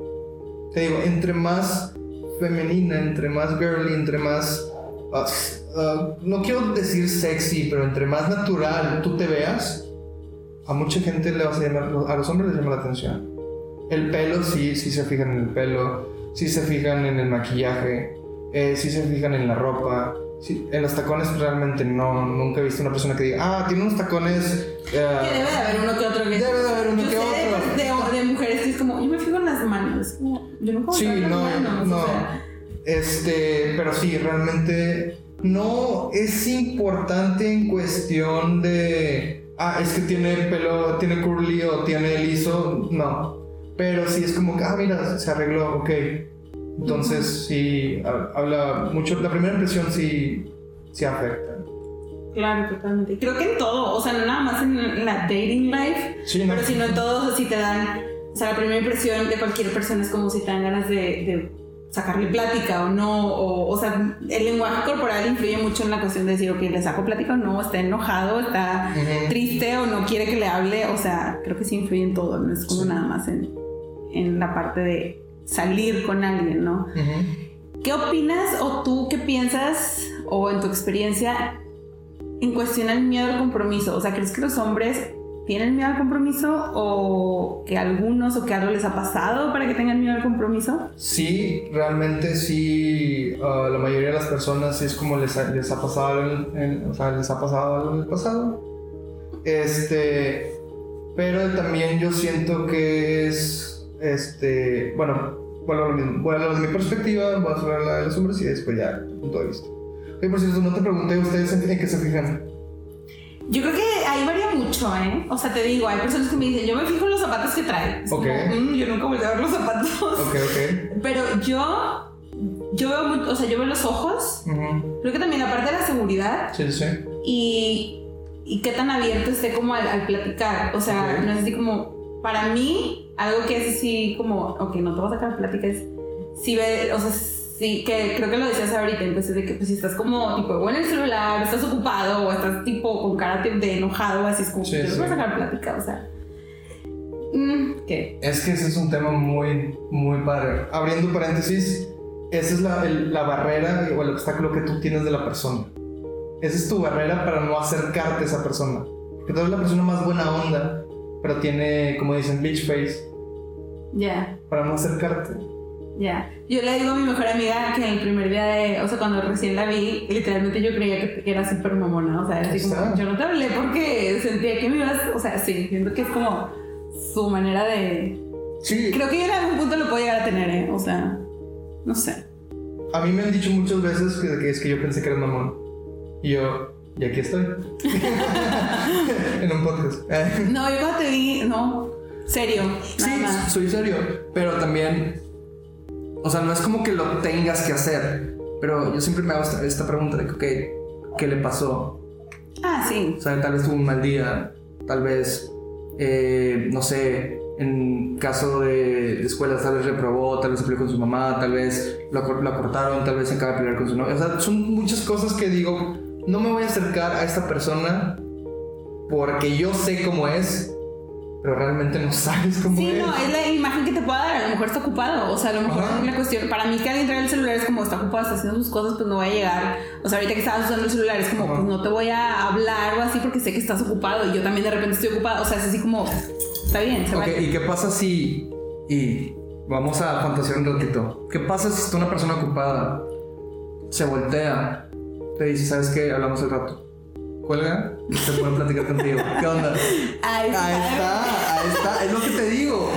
Te digo, entre más femenina, entre más girly, entre más... ah, no quiero decir sexy, pero entre más natural tú te veas, a mucha gente le vas a llamar, a los hombres les llama la atención. El pelo, sí, sí se fijan en el pelo, sí se fijan en el maquillaje, eh, sí se fijan en la ropa. sí, en los tacones realmente no, nunca he visto una persona que diga, ah, tiene unos tacones... eh, Que debe de haber uno que otro que Debe de haber uno yo que otro. De, de mujeres que es como, yo me fijo en las manos. Como, Yo Sí, voy a ver no, las manos. no. o sea, Este, pero sí, realmente no es importante en cuestión de, ah, es que tiene pelo, tiene curly o tiene liso, no. Pero sí es como que, ah, mira, se arregló, ok. Entonces, sí, ha- habla mucho. La primera impresión sí, sí afecta. Claro, totalmente. Creo que en todo, o sea, no nada más en la dating life, Sí, no. pero sino en todo, o sea, si te dan, o sea, la primera impresión de cualquier persona es como si te dan ganas de, de sacarle plática o no, o, o sea, el lenguaje corporal influye mucho en la cuestión de decir, ok, le saco plática o no, está enojado, está triste o no quiere que le hable, o sea, creo que sí influye en todo, no es como Sí. nada más en, en la parte de salir con alguien, ¿no? ¿Qué opinas o tú qué piensas o en tu experiencia en cuestión al miedo al compromiso? O sea, ¿crees que los hombres tienen miedo al compromiso o que algunos o que algo les ha pasado para que tengan miedo al compromiso? Sí, realmente sí, a la mayoría de las personas sí es como les ha, les ha pasado, en- en- o sea, les ha pasado algo en el pasado. Este, pero también yo siento que es, este, bueno, bueno, lo mismo, voy a hablar de mi perspectiva, voy a hablar la de los hombres y después ya, punto de vista. Oye, por cierto, no te pregunté ustedes en qué se fijan. Yo creo que ahí varía mucho, ¿eh? O sea, te digo, hay personas que me dicen, yo me fijo en los zapatos que trae. Es Ok. como, "Mm, yo nunca volví a ver los zapatos. Ok, ok. Pero yo, yo veo, o sea, yo veo los ojos. Ujú. Creo que también la parte de la seguridad Sí, sí. y, y qué tan abierto esté como al, al platicar. O sea, no es así como, para mí, algo que es así como, ok, no te vas a sacar plática, es si ve, o sea, sí, que creo que lo decías ahorita, en cuestión de que pues si estás como tipo o en el celular, estás ocupado o estás tipo con cara de enojado, así es como, Sí, no te voy a sí. sacar plática, o sea. mm, ¿Qué? Es que ese es un tema muy, muy padre. Abriendo paréntesis, esa es la, el- la barrera o el obstáculo que tú tienes de la persona. Esa es tu barrera para no acercarte a esa persona. Que tú eres la persona más buena onda, pero tiene, como dicen, bitch face, Ya. para no acercarte. Ya, yo le digo a mi mejor amiga que el primer día de, o sea, cuando recién la vi, literalmente yo creía que, era súper mamona, o sea, así como, yo no te hablé porque sentía que me ibas, o sea, sí, siento que es como su manera de... Sí, Creo que en algún punto lo puedo llegar a tener, ¿eh? O sea, no sé. a mí me han dicho muchas veces que, que es que yo pensé que eras mamón. Y yo, y aquí estoy. en un podcast. No, yo cuando te vi, no, serio, Sí, soy serio, pero también, o sea, no es como que lo tengas que hacer, pero yo siempre me hago esta, esta pregunta de que, ok, ¿qué le pasó? Ah, sí, O sea, tal vez tuvo un mal día, tal vez, eh, no sé, en caso de escuelas, tal vez reprobó, tal vez se peleó con su mamá, tal vez lo, lo cortaron, tal vez se acaba de pelear con su novia. O sea, son muchas cosas que digo, no me voy a acercar a esta persona porque yo sé cómo es, pero realmente no sabes cómo Sí, es. no, es la imagen que te pueda dar. A lo mejor está ocupado. O sea, a lo mejor Ajá. la cuestión. Para mí, que alguien trae el celular es como está ocupado, está haciendo sus cosas, pues no voy a llegar. O sea, ahorita que estabas usando el celular es como, Ajá. pues no te voy a hablar o así porque sé que estás ocupado y yo también de repente estoy ocupado. O sea, es así como, está bien, se Ok, vale. ¿y qué pasa si... Y vamos a fantasear un ratito. ¿Qué pasa si está una persona ocupada? Se voltea, te dice, ¿sabes qué? Hablamos al rato. Cuelga y se a platicar contigo. ¿Qué onda? Ay, Ahí está, ahí está, es lo que te digo.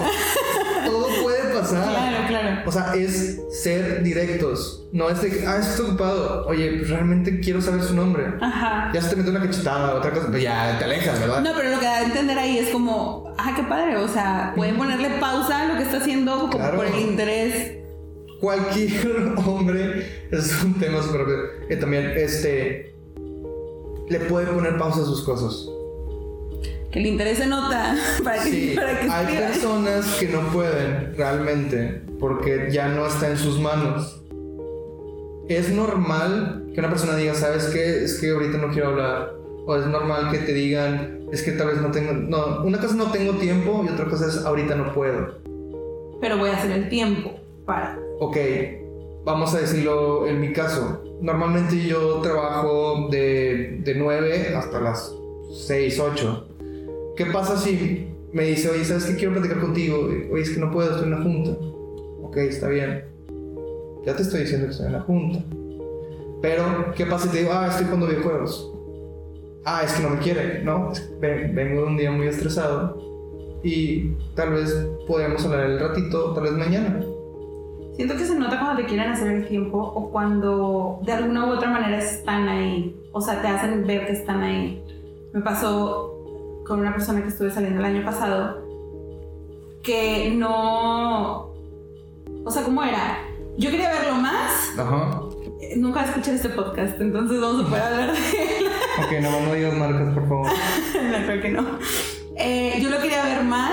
Todo puede pasar. Claro, claro. O sea, es ser directos. No es de que, ah, estoy ocupado. Oye, pues realmente quiero saber su nombre. Ajá. Ya se te metió una cachetada, otra cosa, pues ya te alejas, ¿verdad? No, pero lo que da a entender ahí es como, ah, qué padre. O sea, pueden ponerle pausa a lo que está haciendo como Claro. por el interés. Cualquier hombre, es un tema súper. eh, también, este. Le puede poner pausa a sus cosas. Que el interés se nota para que, Sí, para que hay escriba. personas que no pueden realmente porque ya no está en sus manos. Es normal que una persona diga, ¿sabes qué? Es que ahorita no quiero hablar. O es normal que te digan, es que tal vez no tengo. No, una cosa es no tengo tiempo y otra cosa es ahorita no puedo. Pero voy a hacer el tiempo para. Ok, vamos a decirlo en mi caso. Normalmente yo trabajo de, de 9 hasta las 6, 8. ¿Qué pasa si me dice, oye, ¿sabes qué? Quiero platicar contigo. Oye, es que no puedo, estoy en la junta. Ok, está bien. Ya te estoy diciendo que estoy en la junta. Pero, ¿qué pasa si te digo, ah, estoy jugando videojuegos? Ah, es que no me quiere, ¿no? Vengo de un día muy estresado y tal vez podemos hablar el ratito, tal vez mañana. Siento que se nota cuando te quieren hacer el tiempo o cuando de alguna u otra manera están ahí. O sea, te hacen ver que están ahí. Me pasó con una persona que estuve saliendo el año pasado que no. O sea, ¿cómo era? Yo quería verlo más. Ajá. Nunca escuché este podcast, entonces vamos a poder hablar de él. Ok, más no digas marcas, por favor. no, creo que no. Eh, yo lo quería ver más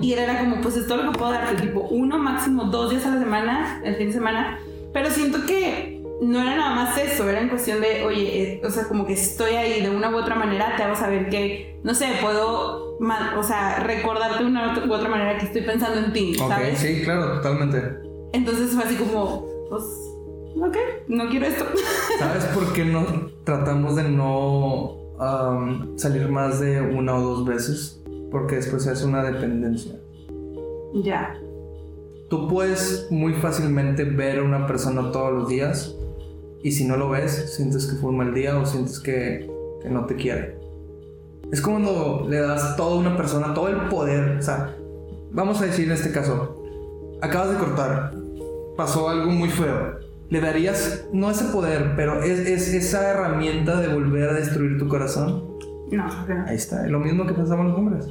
y él era como, pues es todo lo que puedo darte, tipo uno, máximo dos días a la semana, el fin de semana. Pero siento que no era nada más eso, era en cuestión de, oye, eh, o sea, como que estoy ahí de una u otra manera, te hago saber que, no sé, puedo, o sea, recordarte de una u otra manera que estoy pensando en ti, Ok, ¿sabes? sí, claro, totalmente. Entonces fue así como, pues, ok, no quiero esto. ¿Sabes por qué no tratamos de no am, salir más de una o dos veces? Porque después es una dependencia. ya, Tú puedes muy fácilmente ver a una persona todos los días y si no lo ves, sientes que fue un mal día o sientes que, que no te quiere. Es como cuando le das todo a una persona, todo el poder. O sea, vamos a decir en este caso, acabas de cortar, pasó algo muy feo. Le darías, no ese poder, pero es, es esa herramienta de volver a destruir tu corazón. no, no. Ahí está, lo mismo que pensamos los hombres.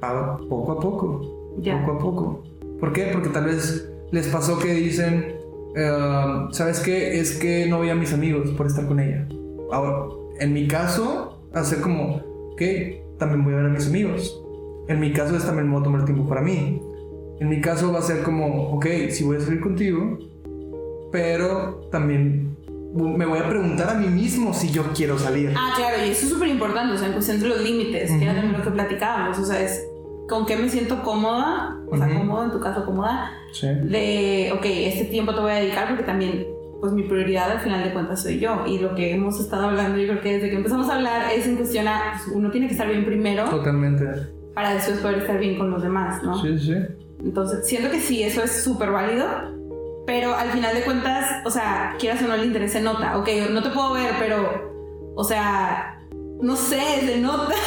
Pa- Poco a poco. Ya. Poco a poco. ¿Por qué? Porque tal vez les pasó que dicen, eh, ¿sabes qué? Es que no veía a mis amigos por estar con ella. Ahora, en mi caso, hacer como, ok, también voy a ver a mis amigos. En mi caso es también me voy a tomar tiempo para mí. En mi caso va a ser como, ok, si voy a salir contigo, pero también me voy a preguntar a mí mismo si yo quiero salir. Ah, claro, y eso es súper importante, o sea, en cuestión de los límites, que era Ujú. también lo que platicábamos, o sea, es con qué me siento cómoda, o sea, Ujú. cómoda, en tu caso cómoda, Sí. de, ok, este tiempo te voy a dedicar porque también, pues mi prioridad al final de cuentas soy yo, y lo que hemos estado hablando, yo creo que desde que empezamos a hablar es en cuestión a, pues, uno tiene que estar bien primero Totalmente. para después poder estar bien con los demás, ¿no? Sí, sí. Entonces, siento que sí, eso es súper válido. Pero al final de cuentas, o sea, quieras o no le interese nota. Ok, no te puedo ver, pero, o sea, no sé, se nota.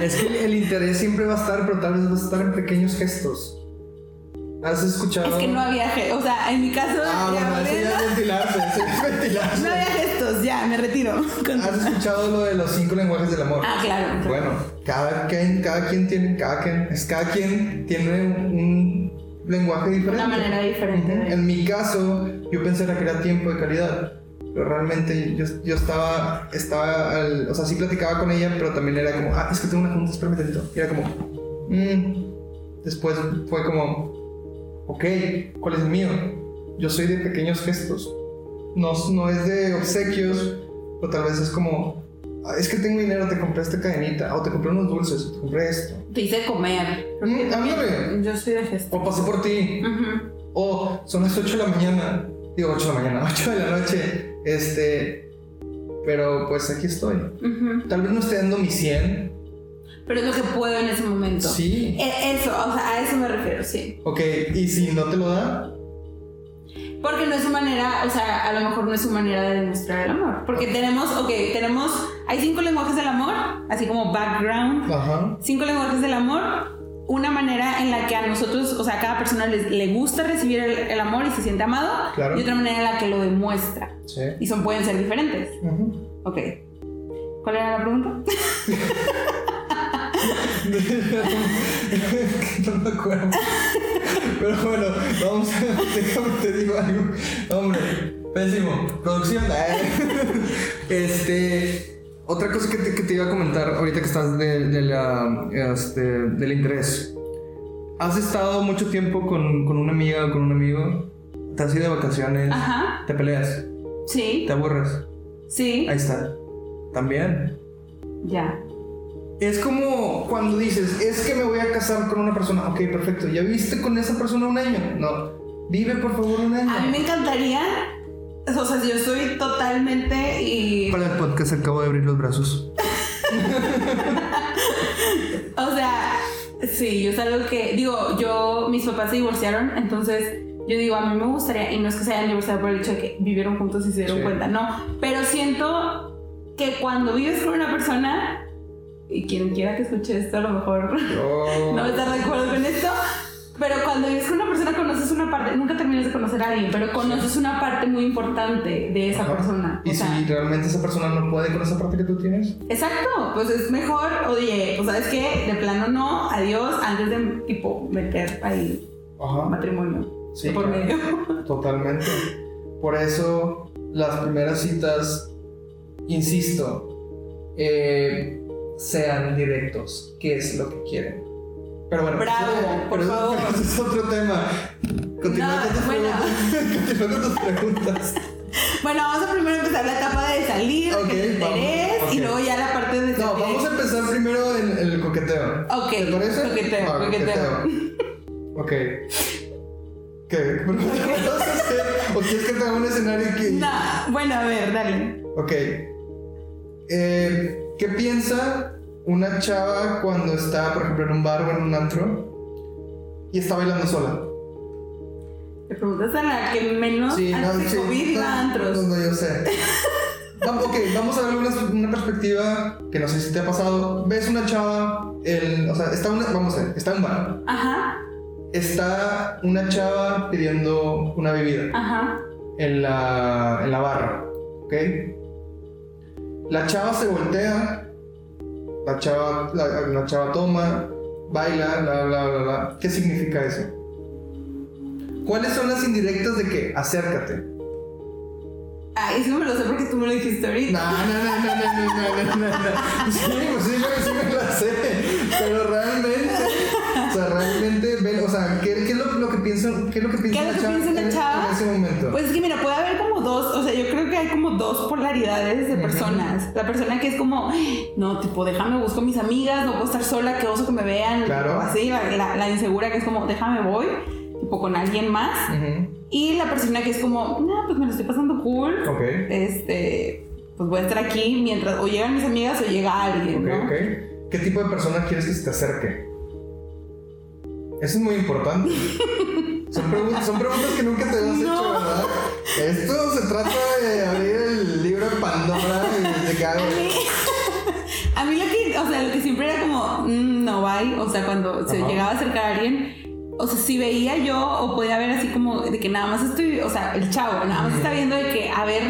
Es que el interés siempre va a estar, pero tal vez va a estar en pequeños gestos. ¿Has escuchado? Es que no había, ge- o sea, en mi caso, Ah, bueno, eso ya es ventilarse, eso ya es ventilarse. no había gestos, ya, me retiro. ¿Has escuchado lo de los cinco lenguajes del amor? Ah, claro. claro. Bueno, cada quien, cada quien tiene, cada quien, es cada quien tiene un lenguaje diferente. Una manera diferente En mi caso, yo pensé era que era tiempo de calidad. Pero realmente yo, yo estaba, estaba al- o sea, sí platicaba con ella, pero también era como, ah, es que tengo una junta, espérame tantito. Y era como, mm. Después fue como, ok, ¿cuál es el mío? Yo soy de pequeños gestos. No, no es de obsequios, pero tal vez es como, "Ah, es que tengo dinero, te compré esta cadenita, o te compré unos dulces, o te compré esto. Te hice comer. Mm, ándale. Yo soy de gesto. O pasé por ti. Ujú. O son las 8 de la mañana. Digo 8 de la mañana, 8 de la noche. Este. Pero pues aquí estoy. Ujú. Tal vez no esté dando mi 100. Pero es lo que puedo en ese momento. Sí. E- Eso, o sea, a eso me refiero, sí. Ok, y si no te lo da, Porque no es su manera, o sea, a lo mejor no es su manera de demostrar el amor. Porque tenemos, ok, tenemos, hay cinco lenguajes del amor, así como background. ajá. Cinco lenguajes del amor. Una manera en la que a nosotros, o sea, a cada persona les- le gusta recibir el, el amor y se siente amado. Claro. Y otra manera en la que lo demuestra. Sí. Y son, pueden ser diferentes. Ujú. Ok. ¿Cuál era la pregunta? no me acuerdo. Pero bueno, vamos a. Déjame te digo algo. Hombre, pésimo. Producción. Este. Otra cosa que te, que te iba a comentar ahorita que estás de, de la, este, del interés. ¿Has estado mucho tiempo con, con una amiga o con un amigo? ¿Te has ido de vacaciones? Ajá. ¿Te peleas? Sí. ¿Te aburres? Sí. Ahí está. También. Ya. Es como cuando dices, es que me voy a casar con una persona. Ok, perfecto. ¿Ya viste con esa persona un año? No. Vive por favor un año. A mí me encantaría. O sea, yo soy totalmente y. Para el podcast acabo de abrir los brazos. O sea, sí, yo es algo que. Digo, yo. Mis papás se divorciaron, entonces. Yo digo, a mí me gustaría, y no es que se hayan divorciado por el hecho de que vivieron juntos y se dieron Sí. cuenta, no. Pero siento que cuando vives con una persona, y quien quiera que escuche esto, a lo mejor no a estar de acuerdo con esto, Pero cuando es que una persona conoces una parte, nunca terminas de conocer a alguien, pero conoces una parte muy importante de esa Ajá. persona. Y O sea, si realmente esa persona no puede con esa parte que tú tienes. Exacto, pues es mejor, oye, pues sabes qué, de plano no, adiós, antes de tipo meter ahí Ajá. matrimonio Sí, por medio. Totalmente. Por eso las primeras citas, insisto, eh, sean directos. ¿Qué es lo que quieren? Pero bueno, Bravo, por pero favor. pero es otro tema. Continúa No, con tus bueno. preguntas. Continúa con tus preguntas. Bueno, vamos a primero empezar la etapa de salir, Ok, que te vamos, interés, y luego ya la parte de No, vamos a empezar primero en, en el coqueteo. Ok, ¿Te parece? coqueteo, Va, coqueteo. Ok. ¿Qué? ¿Pero ¿Qué vas a hacer? ¿O quieres que te haga un escenario que.? No, bueno, a ver, dale. Ok. Eh, ¿Qué piensa una chava cuando está, por ejemplo, en un bar o en un antro y está bailando sola? Te preguntas a la que menos antes de sí, COVID antros. No, no, yo sé. Vamos, ok, vamos a ver una, una perspectiva que no sé si te ha pasado. Ves una chava, o sea, está una, vamos a ver, está en un bar. Ajá, Está una chava pidiendo una bebida ajá. en la, en la barra, ¿ok? La chava se voltea, la chava, la, la chava toma, baila, bla, bla, bla, bla. ¿Qué significa eso? ¿Cuáles son las indirectas de que acércate? Ay, eso me lo sé porque tú me lo dijiste ahorita. No, no, no, no, no, no, no, no, no. Sí, pues sí, sí me la sé. Pero realmente, o sea, realmente, ven, o sea, ¿qué, qué es lo, lo que piensan, qué es lo que piensa ¿Qué es lo que la chava, piensa la en, chava? en ese momento? Pues es que mira, puede haber como dos, o sea, yo creo que hay como dos polaridades de personas. La persona que es como, no, tipo, déjame busco mis amigas, no puedo estar sola, que oso que me vean, Claro. así, la, la- la insegura que es como, déjame voy, tipo, con alguien más. Y la persona que es como, no, pues me lo estoy pasando cool, Ok. este, pues voy a estar aquí mientras o llegan mis amigas o llega alguien, Ok, ¿no? ok. ¿Qué tipo de persona quieres que se te acerque? Eso es muy importante. Son, son preguntas que nunca te habías hecho, No. ¿verdad? Esto se trata de abrir el libro de Pandora y de hago. A mí lo que, o sea, lo que siempre era como, mm, no bye, o sea, cuando se Ajá. llegaba a acercar a alguien, o sea, si veía yo o podía ver así como de que nada más estoy, o sea, el chavo, nada más está viendo de que a ver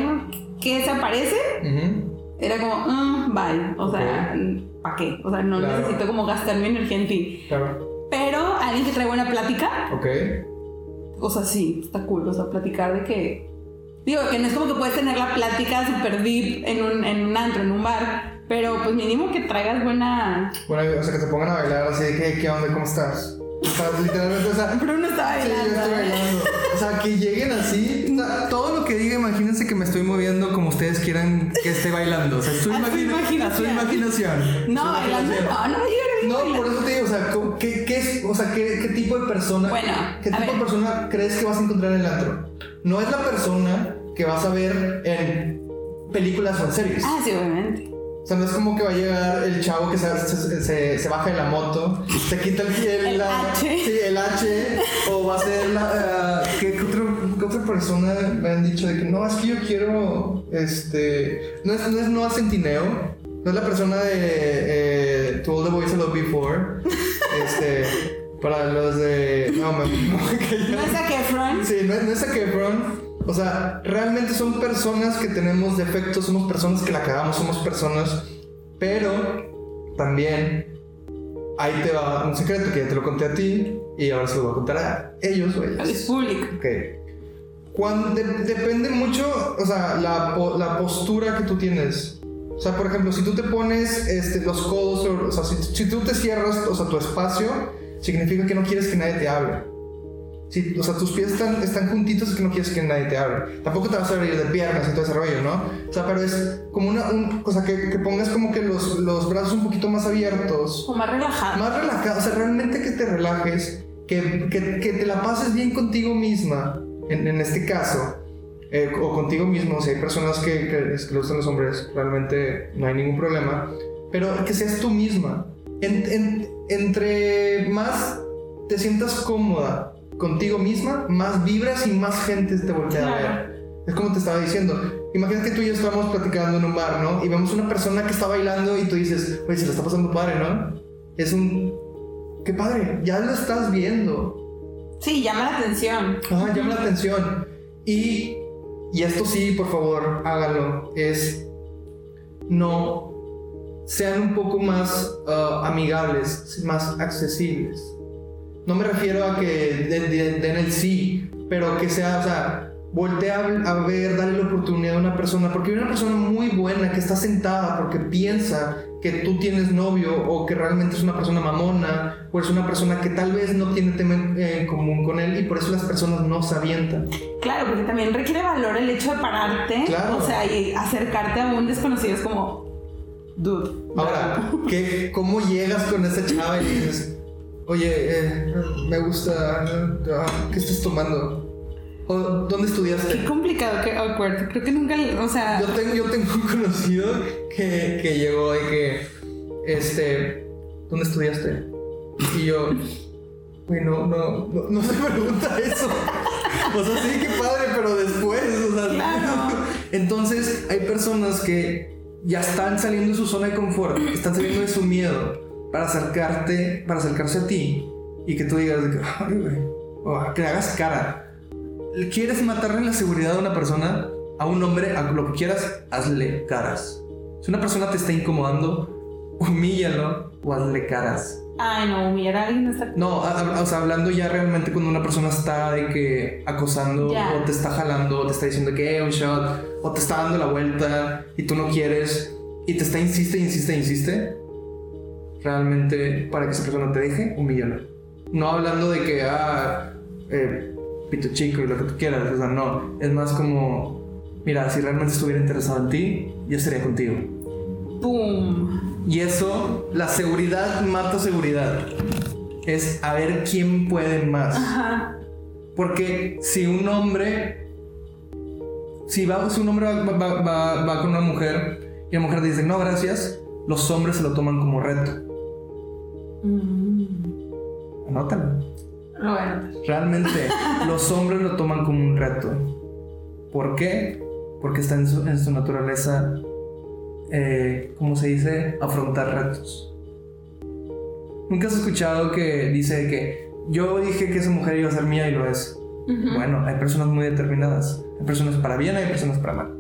qué se aparece, Ujú. era como, mm, bye, o sea, ¿para qué? O sea, no Claro. necesito como gastar mi energía en ti. Claro. Pero alguien que trae buena plática, Ok. o sea, sí, está cool, o sea, platicar de que... Digo, que no es como que puedes tener la plática super deep en un, en un antro, en un bar, pero pues mínimo que traigas buena... Bueno, o sea, que te pongan a bailar así de que, ¿qué onda? ¿Cómo estás? O sea, literalmente, o sea, Bruno estaba Sí, yo bailando. estoy bailando. O sea, que lleguen así. O sea, todo lo que diga, imagínense que me estoy moviendo como ustedes quieran que esté bailando. O sea, su, imagina- a su imaginación. No, Su bailando imaginación. no, no No, bailar. por eso te digo, o sea, ¿cómo- ¿qué, qué es, o sea, qué, qué tipo de persona, Bueno, qué tipo de ver. persona crees que vas a encontrar en el antro? No es la persona que vas a ver en películas o en series. Ah, sí, obviamente. O sea, no es como que va a llegar el chavo que se, se, se- se baja de la moto, se quita el, el, El la- H. Sí, el H, o va a ser la. ah, ¿qué, otro- otra persona me han dicho de que no, es que yo quiero. Este. No es, no es Noah Centineo, no es la persona de. Eh, to All the Boys I Loved Before. Este. Para los de. No, me. No, que No es a Efron. Sí, no, es- no es Zac Efron. O sea, realmente son personas que tenemos defectos, somos personas que la cagamos, somos personas. Pero también ahí te va un secreto que ya te lo conté a ti y ahora se lo voy a contar a ellos o ellas. público. Ok. Cuando, de- depende mucho, o sea, la, la postura que tú tienes. O sea, por ejemplo, si tú te pones este, los codos, o, sea, si, si tú te cierras, o sea, tu espacio, significa que no quieres que nadie te hable. Si, o sea, tus pies están, están juntitos es que no quieres que nadie te hable. Tampoco te vas a abrir de piernas y todo ese rollo, ¿no? O sea, pero es como una, un- o sea, que, que pongas como que los, los brazos un poquito más abiertos, O más relajado. más relajado, o sea, realmente que te relajes, que, que, que te la pases bien contigo misma, en, en este caso, eh, o contigo mismo, si hay personas que, que, que le gustan los hombres, realmente no hay ningún problema, pero que seas tú misma. En- en- entre más te sientas cómoda contigo misma, más vibras y más gente te voltea a Claro. ver. Es como te estaba diciendo. Imagínate que tú y yo estamos platicando en un bar, ¿no? Y vemos una persona que está bailando y tú dices, oye, se la está pasando padre, ¿no? Es un... ¡Qué padre! Ya lo estás viendo. Sí, llama la atención. Ajá, llama la atención. Y, y esto sí, por favor, hágalo. Es no sean un poco más uh, amigables, más accesibles. No me refiero a que den, el sí, pero que sea, o sea, voltea a ver, dale la oportunidad a una persona, porque hay una persona muy buena que está sentada porque piensa que tú tienes novio o que realmente es una persona mamona o es una persona que tal vez no tiene tema en, común con él y por eso las personas no se avientan. Claro, porque también requiere valor el hecho de pararte. Claro. O sea, y acercarte a un desconocido es como. Dude. Ahora, ¿qué, ¿cómo llegas con esa chava y dices, oye, eh, me gusta, ah, ¿qué estás tomando? ¿O ¿Dónde Qué estudiaste? complicado, qué awkward. Creo que nunca. O sea. Yo tengo, yo tengo un conocido que, que llegó y que, este, ¿dónde estudiaste? Y yo, güey, no, no, no, no se pregunta eso. O sea, sí, qué padre, pero después, o sea. Claro. Entonces, hay personas que ya están saliendo de su zona de confort, están saliendo de su miedo para acercarte, para acercarse a ti y que tú digas, "Ay, güey", o que le hagas cara. ¿Quieres matarle la seguridad a una persona? A un hombre, a lo que quieras, hazle caras. Si una persona te está incomodando, humíllalo o hazle caras. Ay, no, humillar a alguien no está. No, o sea, hablando ya realmente cuando una persona está de que acosando Ya. o te está jalando o te está diciendo que "Eh, un shot o te está dando la vuelta y tú no quieres y te está insiste, insiste, insiste, realmente para que esa persona te deje, humíllalo. No hablando de que, ah, eh, pito chico y lo que tú quieras, o sea, no. Es más como, mira, si realmente estuviera interesado en ti, yo estaría contigo. ¡Pum! Y eso, la seguridad mata seguridad. Es a ver quién puede más. Ajá. Porque si un hombre, si, va, si un hombre va, va- va- va con una mujer y la mujer dice no gracias, los hombres se lo toman como reto. Mm. Anótalo. Lo voy a anotar. Realmente los hombres lo toman como un reto. ¿Por qué? Porque está en su, en su naturaleza, eh, ¿cómo se dice? Afrontar retos. ¿Nunca has escuchado que dice que yo dije que esa mujer iba a ser mía y lo es? Ujú. Bueno, hay personas muy determinadas. Hay personas para bien, hay personas para mal.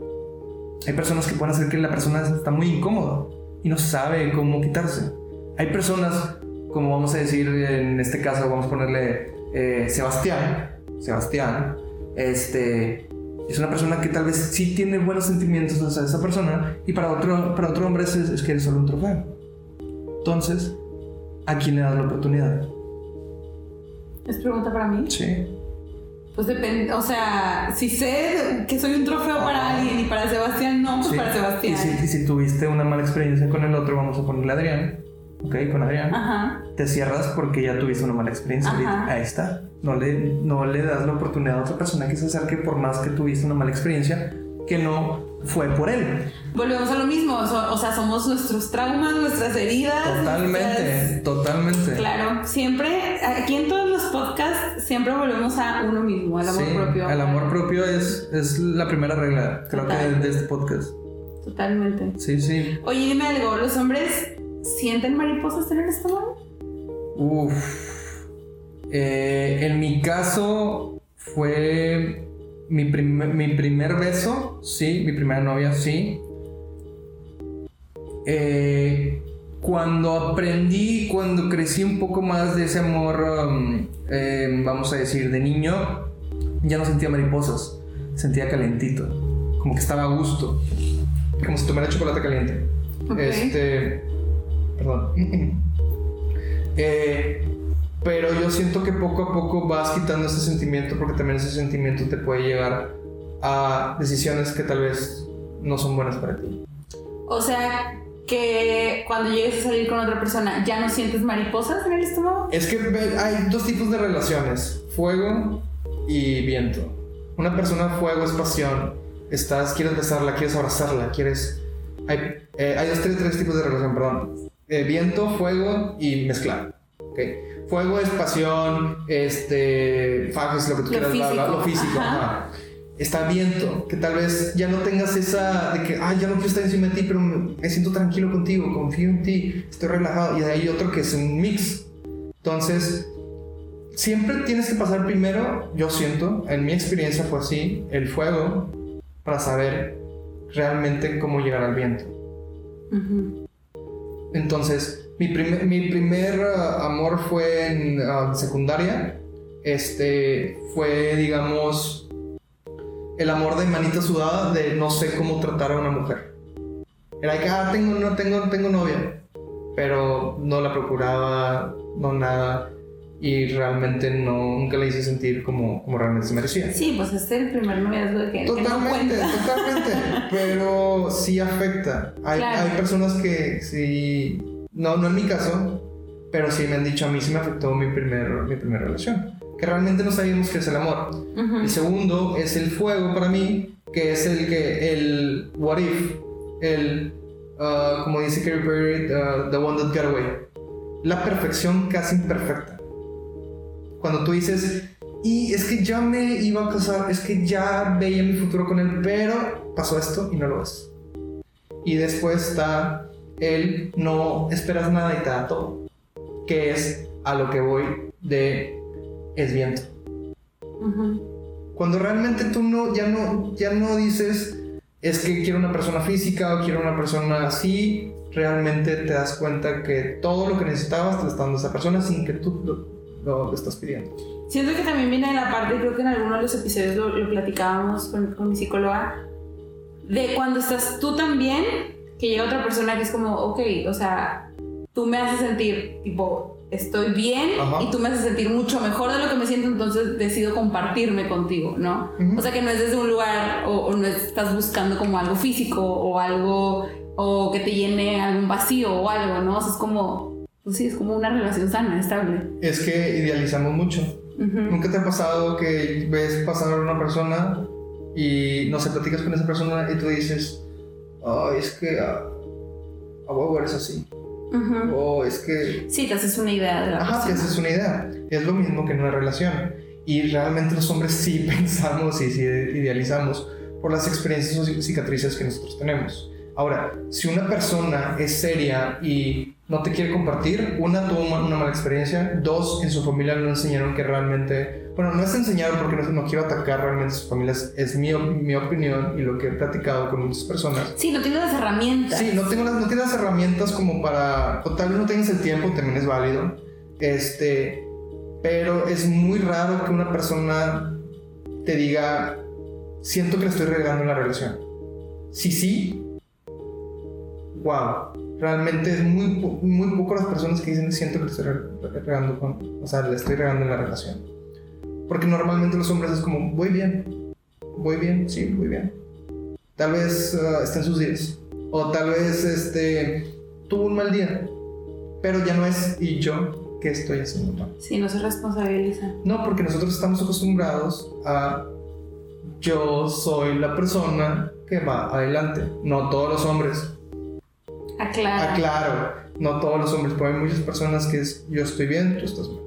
Hay personas que pueden hacer que la persona está muy incómoda y no sabe cómo quitarse. Hay personas, como vamos a decir en este caso, vamos a ponerle eh, Sebastián. Sebastián, este, es una persona que tal vez sí tiene buenos sentimientos hacia esa persona y para otro, para otro hombre es, es que eres solo un trofeo. Entonces, ¿a quién le das la oportunidad? ¿Es pregunta para mí? Sí. Pues depende, o sea, si sé que soy un trofeo para alguien y para Sebastián no, pues Sí. para Sebastián. Y si, y si tuviste una mala experiencia con el otro, vamos a ponerle a Adrián. Ok, con Adrián. Ajá. Te cierras porque ya tuviste una mala experiencia. Ahorita. Ahí está. No le, no le das la oportunidad a otra persona que se acerque por más que tuviste una mala experiencia que no fue por él. Volvemos a lo mismo, so- o sea, somos nuestros traumas, nuestras heridas. Totalmente, nuestras- totalmente. Claro, siempre, aquí en todos los podcasts, siempre volvemos a uno mismo, al amor Sí, propio. El amor propio es, es la primera regla, creo que, de este podcast. Totalmente. Sí, sí. Oye, dime algo, ¿los hombres sienten mariposas en el estómago? Uf. Eh, en mi caso fue mi, prim- mi primer beso, sí, mi primera novia, sí. Eh, cuando aprendí, cuando crecí un poco más de ese amor, um, eh, vamos a decir, de niño, ya no sentía mariposas, sentía calentito, como que estaba a gusto. Como si tomara chocolate caliente. Este. Perdón. Eh, pero yo siento que poco a poco vas quitando ese sentimiento porque también ese sentimiento te puede llevar a decisiones que tal vez no son buenas para ti. O sea, que cuando llegues a salir con otra persona, ¿ya no sientes mariposas en el estómago? Es que hay dos tipos de relaciones, fuego y viento. Una persona fuego es pasión. Estás, quieres besarla, quieres abrazarla, quieres... Hay, eh, hay dos, tres, tres tipos de relación, perdón. Eh, viento, fuego y mezclar. ¿ok? Fuego es pasión, este, fajes, lo que tú Lo quieras, bla, bla, físico, lo físico. ajá. ajá. Está viento, que tal vez ya no tengas esa de que, ay, ya no quiero estar encima de ti, pero me me siento tranquilo contigo, confío en ti, estoy relajado. Y hay otro que es un mix. Entonces, siempre tienes que pasar primero, yo siento, en mi experiencia fue así, el fuego para saber realmente cómo llegar al viento. Entonces, mi primer, mi primer uh, amor fue en uh, secundaria. Este fue, digamos, el amor de manita sudada de no sé cómo tratar a una mujer. Era que, ah, tengo, no, tengo, tengo novia, pero no la procuraba, no nada y realmente no, nunca le hice sentir como, como realmente se merecía. Sí, pues este es el primer noviazgo que. Totalmente, que no totalmente. Pero sí afecta. Hay, hay personas que sí. No, no en mi caso, pero sí me han dicho a mí sí me afectó mi primer, mi primera relación. Que realmente no sabíamos qué es el amor. El segundo es el fuego para mí, que es el que. El what if. El. Uh, como dice Carrie Perry, uh, the one that got away. La perfección casi imperfecta cuando tú dices, y es que ya me iba a casar, es que ya veía mi futuro con él, pero pasó esto y no lo es. Y después está el no esperas nada y te da todo, que es a lo que voy de es viento. Cuando realmente tú no ya no ya no dices es que quiero una persona física o quiero una persona así, realmente te das cuenta que todo lo que necesitabas te lo está dando esa persona sin que tú lo, estás pidiendo. Siento que también viene de la parte, creo que en algunos de los episodios lo, platicábamos con, con, mi psicóloga, de cuando estás tú también, que llega otra persona que es como, ok, o sea, tú me haces sentir, tipo, estoy bien y tú me haces sentir mucho mejor de lo que me siento, entonces decido compartirme contigo, ¿no? O sea, que no es desde un lugar o, o, no estás buscando como algo físico o algo, o que te llene algún vacío o algo, ¿no? O sea, es como, pues sí, es como una relación sana, estable. Es que idealizamos mucho. ¿Nunca te ha pasado que ves pasar a una persona y no se platicas con esa persona y tú dices, ay, es que a, a eres así? O es que... Sí, te haces una idea de la Ajá, te haces una idea. Es lo mismo que en una relación. Y realmente los hombres sí pensamos y sí idealizamos por las experiencias o cicatrices que nosotros tenemos. Ahora, si una persona es seria y no te quiere compartir. Una, tuvo una mala experiencia. Dos, en su familia no enseñaron que realmente... Bueno, no es enseñaron porque no, no quiero atacar realmente a sus familias. Es mi, mi, opinión y lo que he platicado con muchas personas. Sí, no tienes las herramientas. Sí, no, tengo las, no tienes las herramientas como para... O tal vez no tengas el tiempo, también es válido. Este... Pero es muy raro que una persona te diga, siento que le estoy regando la relación. Sí, sí. Wow realmente es muy, muy poco las personas que dicen siento que estoy regando con, o sea, le estoy regando en la relación. Porque normalmente los hombres es como, voy bien, voy bien, sí, voy bien. Tal vez uh, está en sus días. O tal vez este, tuvo un mal día. Pero ya no es, ¿y yo qué estoy haciendo mal? Sí, no se responsabiliza. No, porque nosotros estamos acostumbrados a, yo soy la persona que va adelante. No todos los hombres Aclaro. Aclaro. No todos los hombres, pero hay muchas personas que es yo estoy bien, tú estás mal.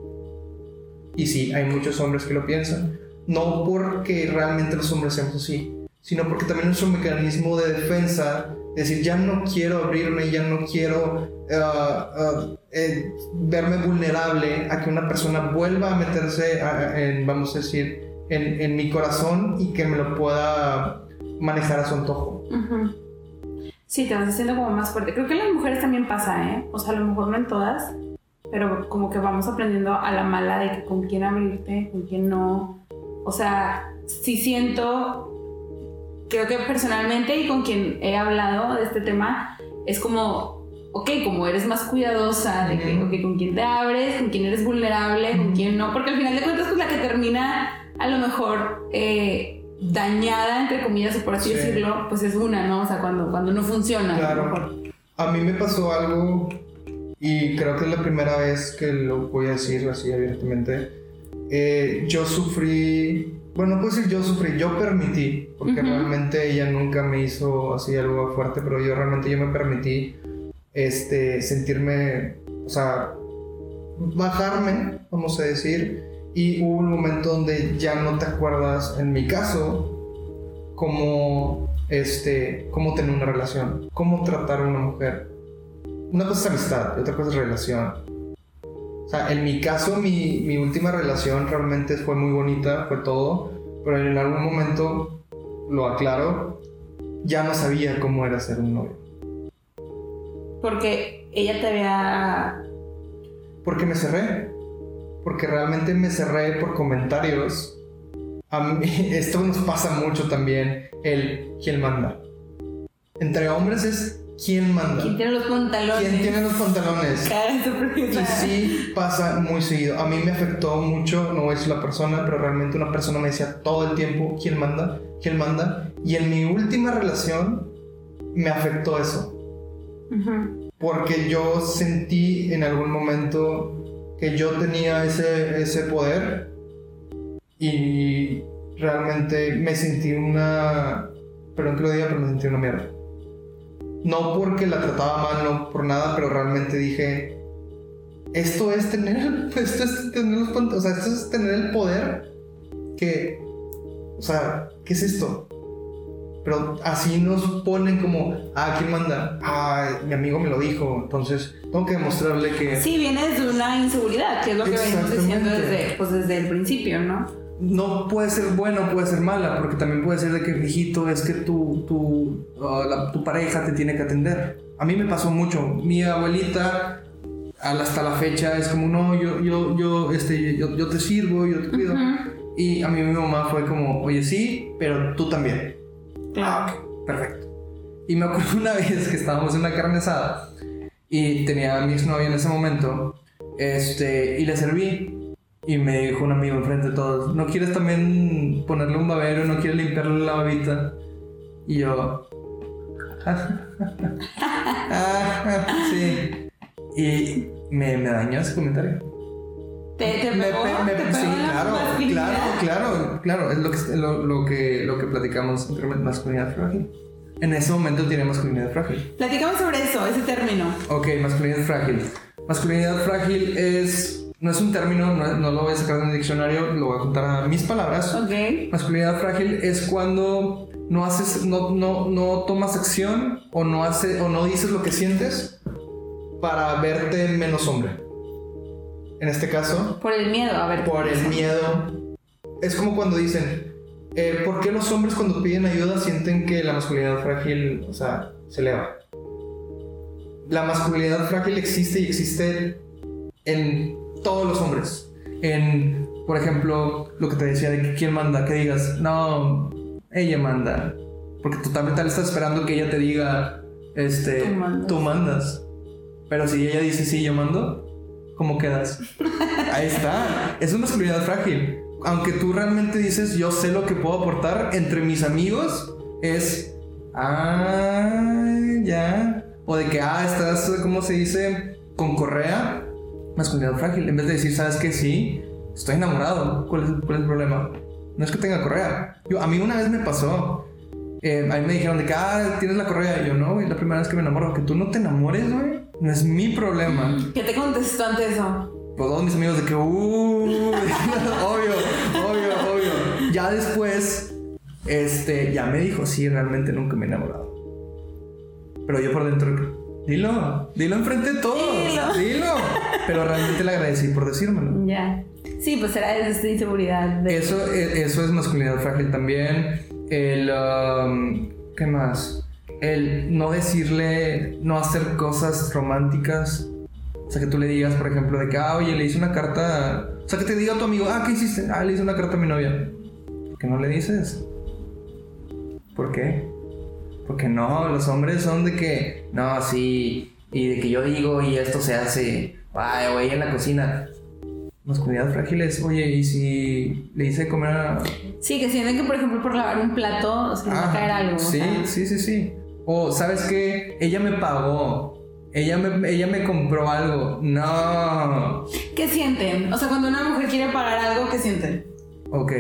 Y sí, hay muchos hombres que lo piensan. No porque realmente los hombres seamos así, sino porque también nuestro mecanismo de defensa, es decir, ya no quiero abrirme, ya no quiero uh, uh, eh, verme vulnerable a que una persona vuelva a meterse en, vamos a decir, en, en, mi corazón y que me lo pueda manejar a su antojo. Sí, te vas haciendo como más fuerte. Creo que en las mujeres también pasa, ¿eh? O sea, a lo mejor no en todas, pero como que vamos aprendiendo a la mala de que con quién abrirte, con quién no. O sea, sí siento, creo que personalmente y con quien he hablado de este tema, es como, ok, como eres más cuidadosa de que, con quién te abres, con quién eres vulnerable, con quién no, porque al final de cuentas, pues la que termina a lo mejor... Eh, dañada, entre comillas, o por así decirlo, pues es una, ¿no? O sea, cuando, cuando no funciona. Claro. A mí me pasó algo y creo que es la primera vez que lo voy a decir así abiertamente. Eh, yo sufrí, bueno, no puedo decir yo sufrí, yo permití, porque realmente ella nunca me hizo así algo fuerte, pero yo realmente yo me permití este, sentirme, o sea, bajarme, vamos a decir, y hubo un momento donde ya no te acuerdas, en mi caso, cómo, este, cómo tener una relación, cómo tratar a una mujer. Una cosa es amistad y otra cosa es relación. sea, en mi caso, mi, mi última relación realmente fue muy bonita, fue todo, pero en algún momento, lo aclaro, ya no sabía cómo era ser un novio. Porque ella te había... Porque me cerré. Porque realmente me cerré por comentarios. A mí, esto nos pasa mucho también, el quién manda. Entre hombres es quién manda. ¿Quién tiene los pantalones? ¿Quién tiene los pantalones? Y sí pasa muy seguido. A mí me afectó mucho, no es la persona, pero realmente una persona me decía todo el tiempo quién manda, quién manda. Y en mi última relación me afectó eso. Ujú. Porque yo sentí en algún momento que yo tenía ese, ese poder y realmente me sentí una... Perdón que lo diga, pero me sentí una mierda. No porque la trataba mal, no por nada, pero realmente dije, esto es tener, esto es tener los o sea, esto es tener el poder que, o sea, ¿qué es esto? Pero así nos ponen como, ah, ¿quién manda? Ah, mi amigo me lo dijo, entonces tengo que demostrarle que Sí, viene desde una inseguridad, que es lo que venimos diciendo desde, pues, desde el principio, ¿no? no puede ser buena o puede ser mala, porque también puede ser de que, hijito, es que tu, tu, ah, la- tu pareja te tiene que atender. A mí me pasó mucho. Mi abuelita, hasta la fecha, es como, no, yo, yo, yo, este, yo, yo te sirvo, yo te cuido. Ujú. Y a mí mi mamá fue como, oye, sí, pero tú también. Ah, ok, perfecto. Y me acuerdo una vez que estábamos en una carne asada y tenía a mi exnovia en ese momento, este, y le serví. Y me dijo un amigo enfrente de todos, ¿no quieres también ponerle un babero? ¿No quieres limpiarle la babita? Y yo... "Ah, sí. Y me, me dañó ese comentario. Te, te Me pegó, pe- me- te pegó sí, claro, claro, claro, claro, es lo que, lo, lo que, lo que platicamos anteriormente, masculinidad frágil. En ese momento tiene masculinidad frágil. Platicamos sobre eso, ese término. Ok, masculinidad frágil. Masculinidad frágil es, no es un término, no, no lo voy a sacar de un diccionario, lo voy a contar a mis palabras. Ok. Masculinidad frágil es cuando no haces, no, no, no tomas acción o no hace, o no dices lo que sientes para verte menos hombre. En este caso, Por el miedo, a ver. por el miedo. Es como cuando dicen, eh, ¿por qué los hombres cuando piden ayuda sienten que la masculinidad frágil, o sea, se eleva? La masculinidad frágil existe y existe en todos los hombres. En, por ejemplo, lo que te decía de que quién manda, que digas, no, ella manda. Porque totalmente estás esperando que ella te diga, este, Tú mandas. tú mandas. Pero si ella dice, sí, yo mando, ¿cómo quedas? Ahí está. Es una masculinidad frágil. Aunque tú realmente dices, yo sé lo que puedo aportar entre mis amigos, es. Ah, ya. O de que, ah, estás, ¿cómo se dice? Con correa. Masculinidad frágil. En vez de decir, ¿sabes qué? Sí, estoy enamorado. ¿Cuál es, cuál es el problema? No es que tenga correa. Yo, a mí una vez me pasó. Eh, a mí me dijeron de que, ah, tienes la correa. Y yo, no, güey, la primera vez que me enamoro. Que tú no te enamores, güey. No es mi problema. ¿Qué te contestó ante eso? Pues todos mis amigos de que, uh, obvio, obvio, obvio. Ya después, este, ya me dijo, sí, realmente nunca me he enamorado. Pero yo por dentro, dilo, dilo enfrente de todos, Dilo. dilo. Pero realmente le agradecí por decírmelo. Ya. Sí, pues era desde esta inseguridad. De... Eso, e- eso es masculinidad frágil también. El, um, ¿qué más? El no decirle, no hacer cosas románticas. O sea, que tú le digas, por ejemplo, de que, ah, oye, le hice una carta. O sea, que te diga tu amigo, ah, ¿qué hiciste? Ah, le hice una carta a mi novia. ¿Por qué no le dices? ¿Por qué? Porque no, los hombres son de que, no, sí, y de que yo digo y esto se hace, ay, güey, en la cocina. Masculinidad frágil es, oye, y si le hice comer a. Sí, que sienten que, por ejemplo, por lavar un plato se les va a Ah, caer algo. o Sí, sea. sí, sí, sí. O, ¿sabes qué? Ella me pagó. Ella me, ella me compró algo. No. ¿Qué sienten? O sea, cuando una mujer quiere pagar algo, ¿qué sienten? Ok,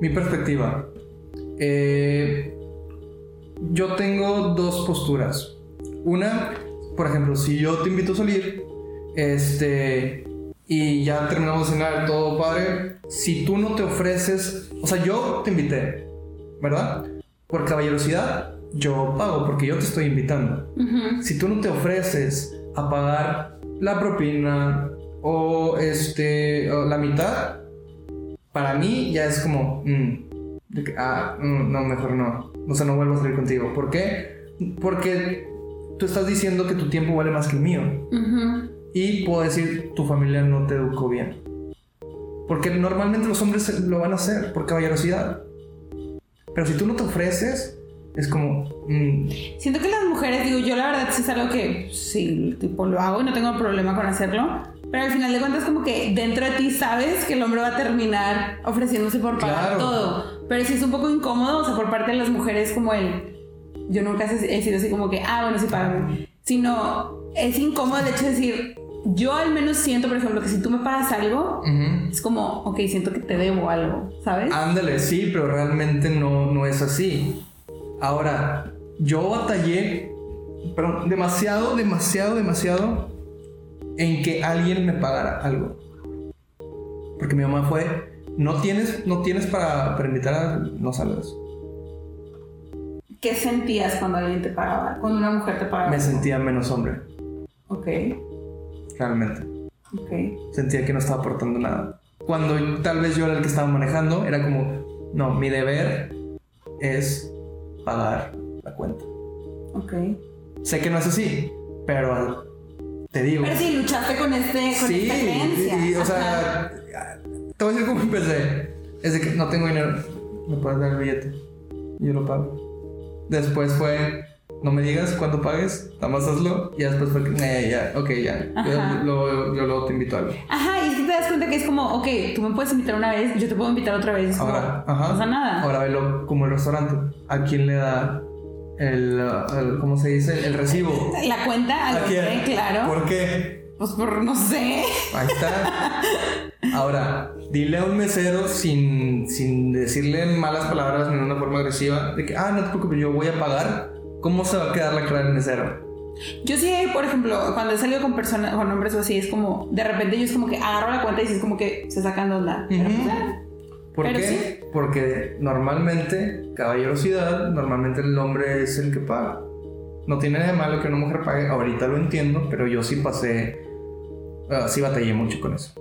mi perspectiva. Eh, yo tengo dos posturas. Una, por ejemplo, si yo te invito a salir, este, y ya terminamos de cenar, todo padre, si tú no te ofreces, o sea, yo te invité, ¿verdad? Por caballerosidad, yo pago porque yo te estoy invitando. Si tú no te ofreces a pagar la propina o este o la mitad, para mí ya es como, mm, que, ah, mm, no, mejor no. O sea, no vuelvo a salir contigo. ¿Por qué? Porque tú estás diciendo que tu tiempo vale más que el mío. Y puedo decir, tu familia no te educó bien. Porque normalmente los hombres lo van a hacer por caballerosidad. Pero si tú no te ofreces, es como, mm, Siento que las mujeres, digo, yo la verdad sí es algo que sí, tipo, lo hago y no tengo problema con hacerlo. Pero al final de cuentas, como que dentro de ti sabes que el hombre va a terminar ofreciéndose por pagar Claro. todo. Pero sí es un poco incómodo, o sea, por parte de las mujeres, como el. Yo nunca he sido así como que, ah, bueno, sí, págame. Sino es incómodo el hecho de decir, yo al menos siento, por ejemplo, que si tú me pagas algo, es como, ok, siento que te debo algo, ¿sabes? Ándale, sí, pero realmente no, no es así. Ahora, yo batallé, demasiado, demasiado, demasiado en que alguien me pagara algo. Porque mi mamá fue, no tienes, no tienes para, para invitar a no salgas. ¿Qué sentías cuando alguien te pagaba? Cuando una mujer te pagaba. Me sentía menos hombre, Ok, realmente. ok. Sentía que no estaba aportando nada. Cuando tal vez yo era el que estaba manejando, era como, no, mi deber es pagar la cuenta. Ok. Sé que no es así, pero te digo. Pero sí, luchaste con, este, con sí, esta creencia. y, y, o sea, te voy a decir cómo empecé. Es de que no tengo dinero, me puedes dar el billete. Yo lo pago. Después fue, no me digas cuándo pagues, nada más hazlo. Y después fue, que, "Eh, ya, ok, ya. Ajá. Yo, luego te invito a algo. Ajá, y es que te das cuenta que es como, ok, tú me puedes invitar una vez, yo te puedo invitar otra vez. Es como, Ahora, no ajá. pasa nada. Ahora velo como el restaurante. ¿A quién le da el, el- ¿cómo se dice? El recibo. La cuenta al ¿A quién? claro. ¿Por qué? Pues por, no sé. Ahí está. Ahora, dile a un mesero sin, sin decirle malas palabras ni de una forma agresiva de que, ah, no te preocupes, yo voy a pagar. ¿Cómo se va a quedar la cara del mesero? Yo sí, por ejemplo, cuando he salido con personas, con hombres o así, es como, de repente yo es como que agarro la cuenta y es como que se sacan de onda. Ah, ¿Por Pero qué? sí. Porque normalmente, caballerosidad, normalmente el hombre es el que paga. No tiene nada de malo que una mujer pague. Ahorita lo entiendo, pero yo sí pasé, ah, sí batallé mucho con eso.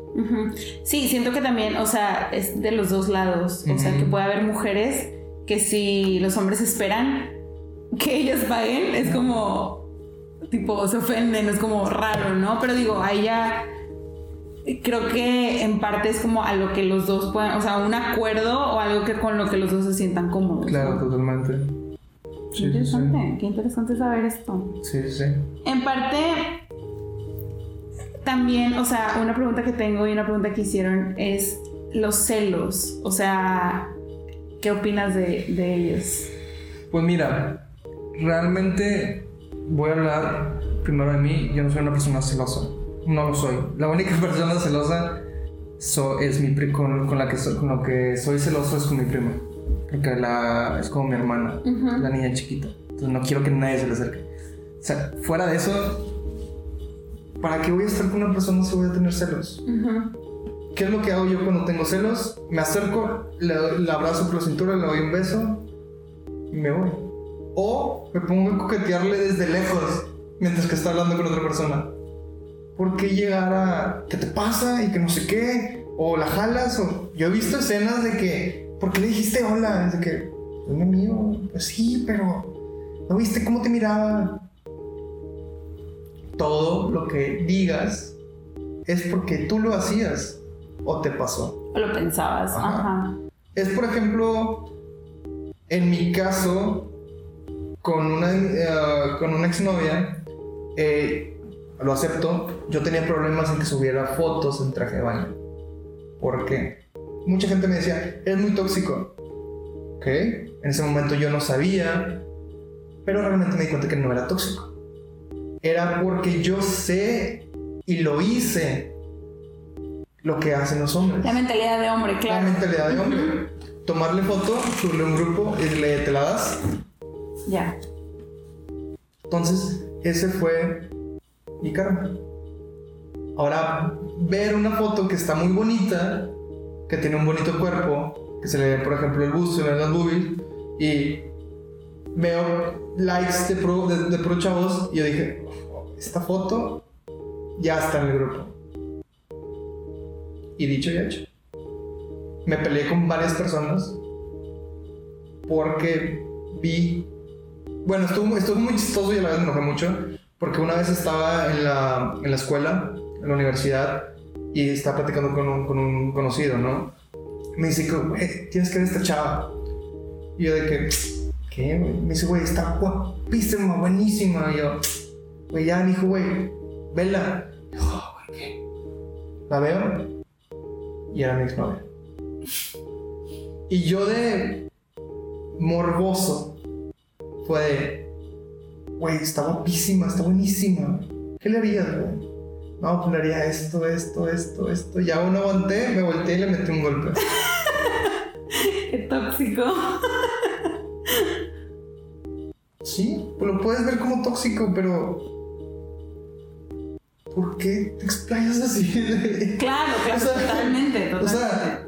Sí, siento que también, o sea, es de los dos lados. O sea, Ujú. que puede haber mujeres que si los hombres esperan que ellas paguen, es como, tipo, se ofenden, es como raro, ¿no? Pero digo, ahí ya creo que en parte es como a lo que los dos puedan, o sea, un acuerdo o algo que con lo que los dos se sientan cómodos. Claro, ¿no? totalmente. Qué interesante, qué interesante saber esto. Sí, sí, sí. En parte, también, o sea, una pregunta que tengo y una pregunta que hicieron es los celos. O sea, ¿qué opinas de, de ellos? Pues mira, realmente voy a hablar primero de mí. Yo no soy una persona celosa. No lo soy. La única persona celosa so- es mi pri- con, con la que soy, con lo que soy celoso es con mi prima. Porque la, es como mi hermana, la niña chiquita. Entonces no quiero que nadie se le acerque. O sea, fuera de eso, ¿para qué voy a estar con una persona si voy a tener celos? Ujú. ¿Qué es lo que hago yo cuando tengo celos? Me acerco, le, le abrazo por la cintura, le doy un beso y me voy. O me pongo a coquetearle desde lejos mientras que está hablando con otra persona. ¿Por qué llegar a qué te pasa y que no sé qué? O la jalas. O... Yo he visto escenas de que, ¿por qué le dijiste hola? Es de que, mi amigo. Pues sí, pero ¿no viste cómo te miraba? Todo lo que digas es porque tú lo hacías o te pasó. ¿O lo pensabas? Ajá. Ajá. Es, por ejemplo, en mi caso, con una, eh, con una exnovia, eh, lo acepto, yo tenía problemas en que subiera fotos en traje de baño. ¿Por qué? Mucha gente me decía, eres muy tóxico. ¿Ok? En ese momento yo no sabía, pero realmente me di cuenta que no era tóxico. Era porque yo sé y lo hice lo que hacen los hombres. La mentalidad de hombre, La claro. mentalidad de hombre. Tomarle foto, subirle un grupo y le te la das. Ya. Entonces, ese fue mi karma. Ahora, ver una foto que está muy bonita, que tiene un bonito cuerpo, que se le ve, por ejemplo, el busto se le las boobies, y veo likes de pro, de, de chavos, y yo dije, esta foto ya está en el grupo. Y dicho y hecho. Me peleé con varias personas porque vi. Bueno, estuvo, muy chistoso y a la vez me enojé mucho. Porque una vez estaba en la, en la escuela, en la universidad, y estaba platicando con un, con un conocido, ¿no? Me dice, güey, tienes que ver esta chava. Y yo de que, ¿qué? Me dice, güey, está guapísima, buenísima. Y yo, güey, ya, dijo, güey, vela. Y yo, "Oh, güey, ¿qué? La veo y era mi exnovia. Y yo de morboso fue de, güey, está guapísima, está buenísima. ¿Qué le harías, güey? No, pues le haría esto, esto, esto, esto. Y aún no aguanté, me volteé y le metí un golpe. Qué tóxico. Sí, pues lo puedes ver como tóxico, pero. ¿Por qué te explayas así? Claro, claro, O sea, totalmente, totalmente. O sea,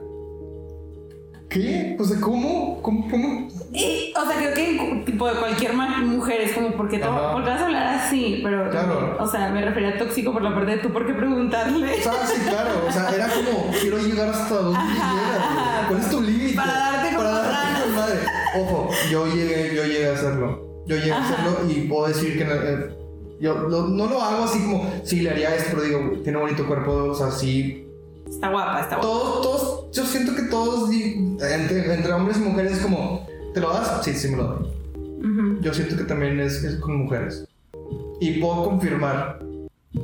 ¿qué? O sea, ¿cómo? ¿Cómo? ¿Cómo? Y, o sea, creo que tipo de cualquier mujer es como, ¿por qué, te- Ajá. por qué vas a hablar así? Pero, Claro. o sea, me refería a tóxico por la parte de tú, ¿por qué preguntarle? O sea, sí, claro. O sea, era como, quiero llegar hasta donde llegas. ¿Cuál es tu límite? Para darte como Para darte con madre. Ojo, yo llegué, yo llegué a hacerlo. Yo llegué a hacerlo y puedo decir que eh, yo lo- no lo hago así como, sí, le haría esto, pero digo, tiene bonito cuerpo, o sea, sí. Está guapa, está guapa. Todos, todos, yo siento que todos, entre, entre hombres y mujeres, es como, ¿te lo das? Sí, sí me lo doy. Ujú. Yo siento que también es, es con mujeres. Y puedo confirmar,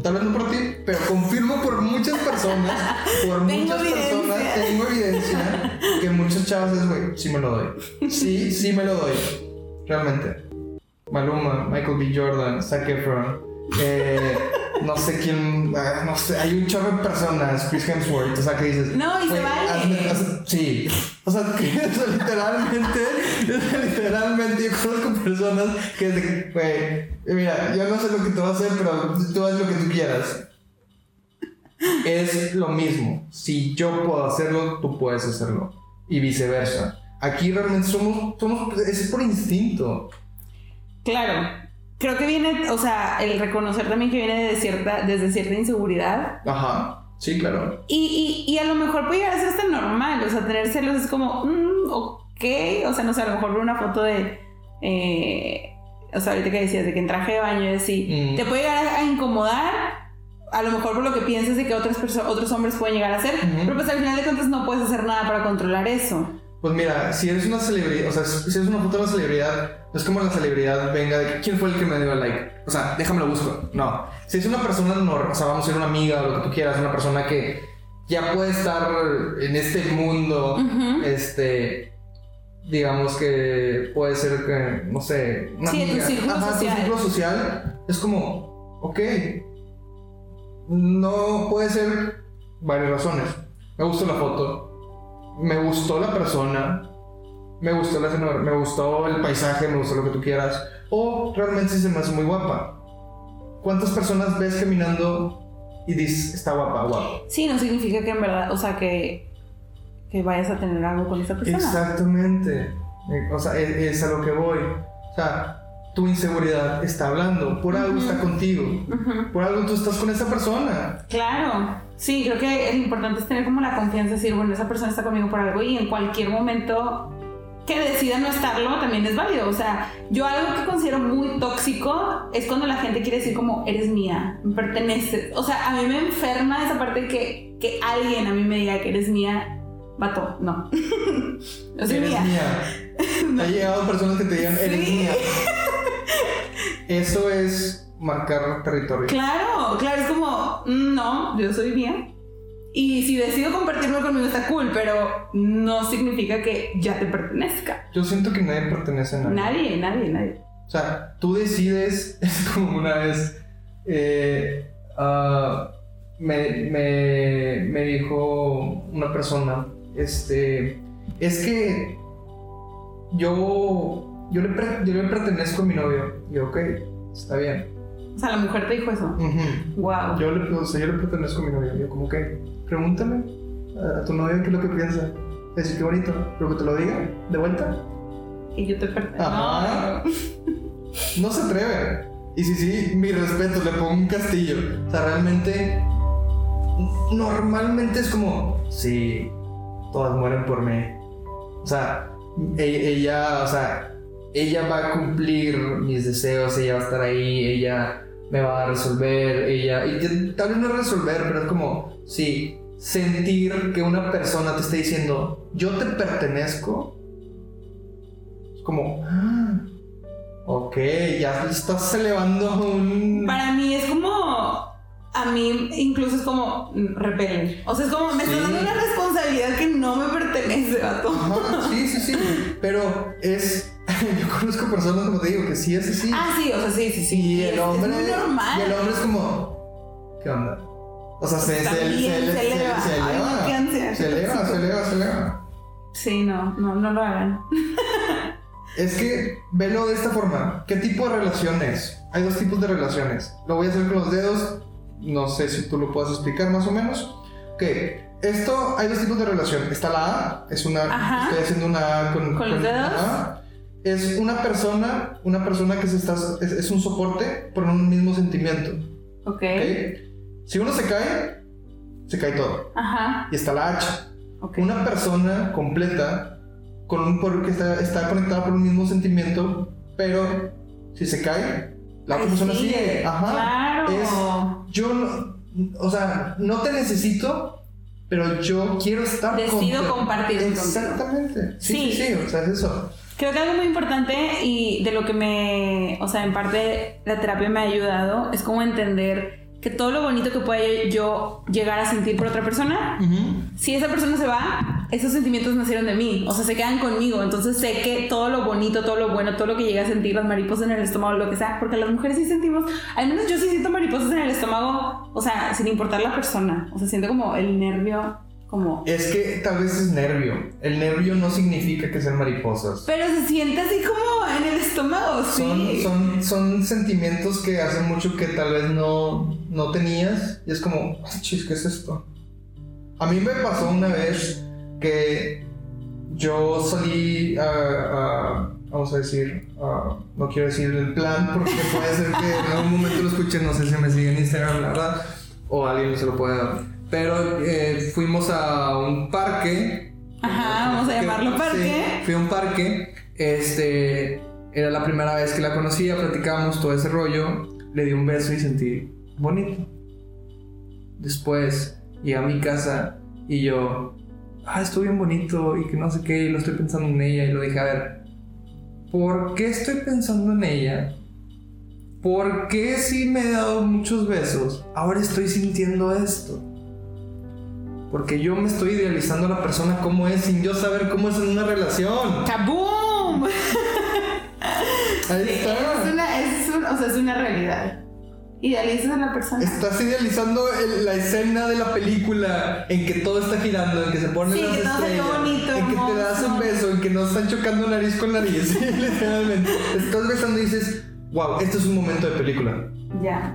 tal vez no por ti, pero confirmo por muchas personas, por Tengo muchas personas, evidencia. tengo evidencia que muchas chavas es, güey, sí me lo doy. Sí, sí me lo doy. Realmente. Maluma, Michael B. Jordan, Zac Efron, eh, no sé quién, ah, no sé, hay un chorro de personas, Chris Hemsworth, o sea, que dices, No, y se vale. sí, o sea, que o sea, literalmente, literalmente yo conozco personas que, güey, mira, yo no sé lo que te va a hacer, pero tú haz lo que tú quieras. Es lo mismo. Si yo puedo hacerlo, tú puedes hacerlo. Y viceversa. Aquí realmente somos, somos es por instinto. Claro. Creo que viene, o sea, el reconocer también que viene de cierta, desde cierta inseguridad. Ajá. Sí, claro. Y, y, y a lo mejor puede llegar a ser hasta normal. O sea, tener celos es como, mm, ok. O sea, no sé, a lo mejor una foto de. eh, o sea, ahorita que decías de que en traje de baño y así. Mm. Te puede llegar a incomodar. A lo mejor por lo que piensas de que otras perso- otros hombres pueden llegar a hacer. Pero pues al final de cuentas no puedes hacer nada para controlar eso. Pues mira, si eres una celebridad, o sea, si eres una foto de una celebridad, no es como la celebridad venga de quién fue el que me dio el like. O sea, déjame lo busco. No. Si es una persona normal, o sea, vamos a ser una amiga o lo que tú quieras, una persona que ya puede estar en este mundo, este, digamos que puede ser que, no sé, una Sí, en tu amiga. círculo Ajá, tu social. círculo social. Es como, ok, no puede ser varias razones. Me gustó la foto, me gustó la persona, me gustó la me gustó el paisaje, me gustó lo que tú quieras, o realmente se me hace muy guapa. ¿Cuántas personas ves caminando y dices, está guapa, guapo? Sí, no significa que en verdad, o sea, que, que vayas a tener algo con esa persona. Exactamente. Eh, O sea, es, es a lo que voy. O sea, tu inseguridad está hablando, por algo está contigo, por algo tú estás con esa persona. Claro, sí, creo que lo importante es tener como la confianza de decir, bueno, esa persona está conmigo por algo y en cualquier momento que decida no estarlo también es válido. O sea, yo algo que considero muy tóxico es cuando la gente quiere decir como, eres mía, me perteneces. O sea, a mí me enferma esa parte de que, que alguien a mí me diga que eres mía. Vato, no. no soy eres mía. mía. Ha llegado personas que te digan, eres Sí. mía. Eso es marcar territorio. Claro, claro, es como, mm, no, yo soy mía. Y si decido compartirlo conmigo está cool, pero no significa que ya te pertenezca. Yo siento que nadie pertenece a nadie. Nadie, nadie, nadie. O sea, tú decides, es como una vez, eh, ah, me, me, me dijo una persona, este, es que yo, yo le, yo le pertenezco a mi novio. Y yo, ok, está bien. O sea, la mujer te dijo eso. Ujú. Wow. Yo le, o sea, yo le pertenezco a mi novio. Yo como que, pregúntale a, tu novio qué es lo que piensa. Decir qué bonito, pero que te lo diga de vuelta. Y yo te pertenezco. Ajá. No, No se atreve. Y sí, sí, mi respeto, le pongo un castillo. O sea, realmente normalmente es como, sí, todas mueren por mí. O sea, e- ella, o sea, ella va a cumplir mis deseos, ella va a estar ahí, ella me va a resolver, ella, y tal vez no resolver, pero es como, sí, sentir que una persona te está diciendo, yo te pertenezco, es como, ah, ok, ya estás elevando un... Para mí es como. A mí incluso es como repelen. O sea, es como me Sí. estás dando una responsabilidad que no me pertenece, vato. Ajá, sí, sí, sí, pero es... Yo conozco personas, como te digo, que sí es así. Ah, sí, o sea, sí, sí, sí. Y es, el hombre. es muy normal. Y el hombre es como. ¿Qué onda? O sea, se, se, se, se eleva. se eleva. Se eleva, se eleva, se eleva. Sí, no, no, no lo hagan. Es que, velo de esta forma. ¿Qué tipo de relaciones? Hay dos tipos de relaciones. Lo voy a hacer con los dedos. No sé si tú lo puedas explicar más o menos. Ok. Esto, hay dos tipos de relación. Está la A, es una. Ajá. Estoy haciendo una A con. ¿Con dedos? Es una persona, una persona que se está, es, es un soporte por un mismo sentimiento. Ok. Si uno se cae, se cae todo. Ajá. Y está la H. Ok. Una persona completa con un por que está, está conectada por un mismo sentimiento, pero si se cae, la otra persona sigue. Ajá. Claro. Es- yo no, o sea, no te necesito, pero yo quiero estar Decido contigo. compartir. Exactamente. Sí, sí, Sí. sí, o sea, es eso. Creo que algo muy importante y de lo que me, o sea, en parte la terapia me ha ayudado es como entender que todo lo bonito que pueda yo llegar a sentir por otra persona, si esa persona se va, esos sentimientos nacieron de mí, o sea, se quedan conmigo, entonces sé que todo lo bonito, todo lo bueno, todo lo que llega a sentir las mariposas en el estómago, lo que sea, porque las mujeres sí sentimos, al menos yo sí siento mariposas en el estómago, o sea, sin importar la persona, o sea, siento como el nervio, como... Es que tal vez es nervio. El nervio no significa que sean mariposas. Pero se siente así como en el estómago, Son, sí. son, son sentimientos que hace mucho que tal vez no, no tenías y es como, "Ah, chis, ¿qué es esto? A mí me pasó una vez que yo salí a, vamos a decir, no quiero decir el plan porque puede ser que en algún momento lo escuchen, no sé si me siguen en Instagram, la verdad, o alguien se lo puede dar. Pero eh, fuimos a un parque. Ajá, vamos a llamarlo Sí, parque. fui a un parque. Este. Era la primera vez que la conocía, platicamos todo ese rollo. Le di un beso y sentí bonito. Después llegué a mi casa y yo. Ah, estuvo bien bonito y que no sé qué, y lo estoy pensando en ella. Y lo dije, a ver, ¿por qué estoy pensando en ella? ¿Por qué si me he dado muchos besos? Ahora estoy sintiendo esto. Porque yo me estoy idealizando a la persona como es sin yo saber cómo es en una relación. ¡Kaboom! Ahí Es está. una, es un- o sea, es una realidad. Idealizas a la persona. Estás idealizando el- la escena de la película en que todo está girando, en que se ponen Sí, las que todo estrellas, bonito, en que te das un hermoso. beso, en que no están chocando nariz con nariz, literalmente. Estás besando y dices, wow, esto es un momento de película. Ya.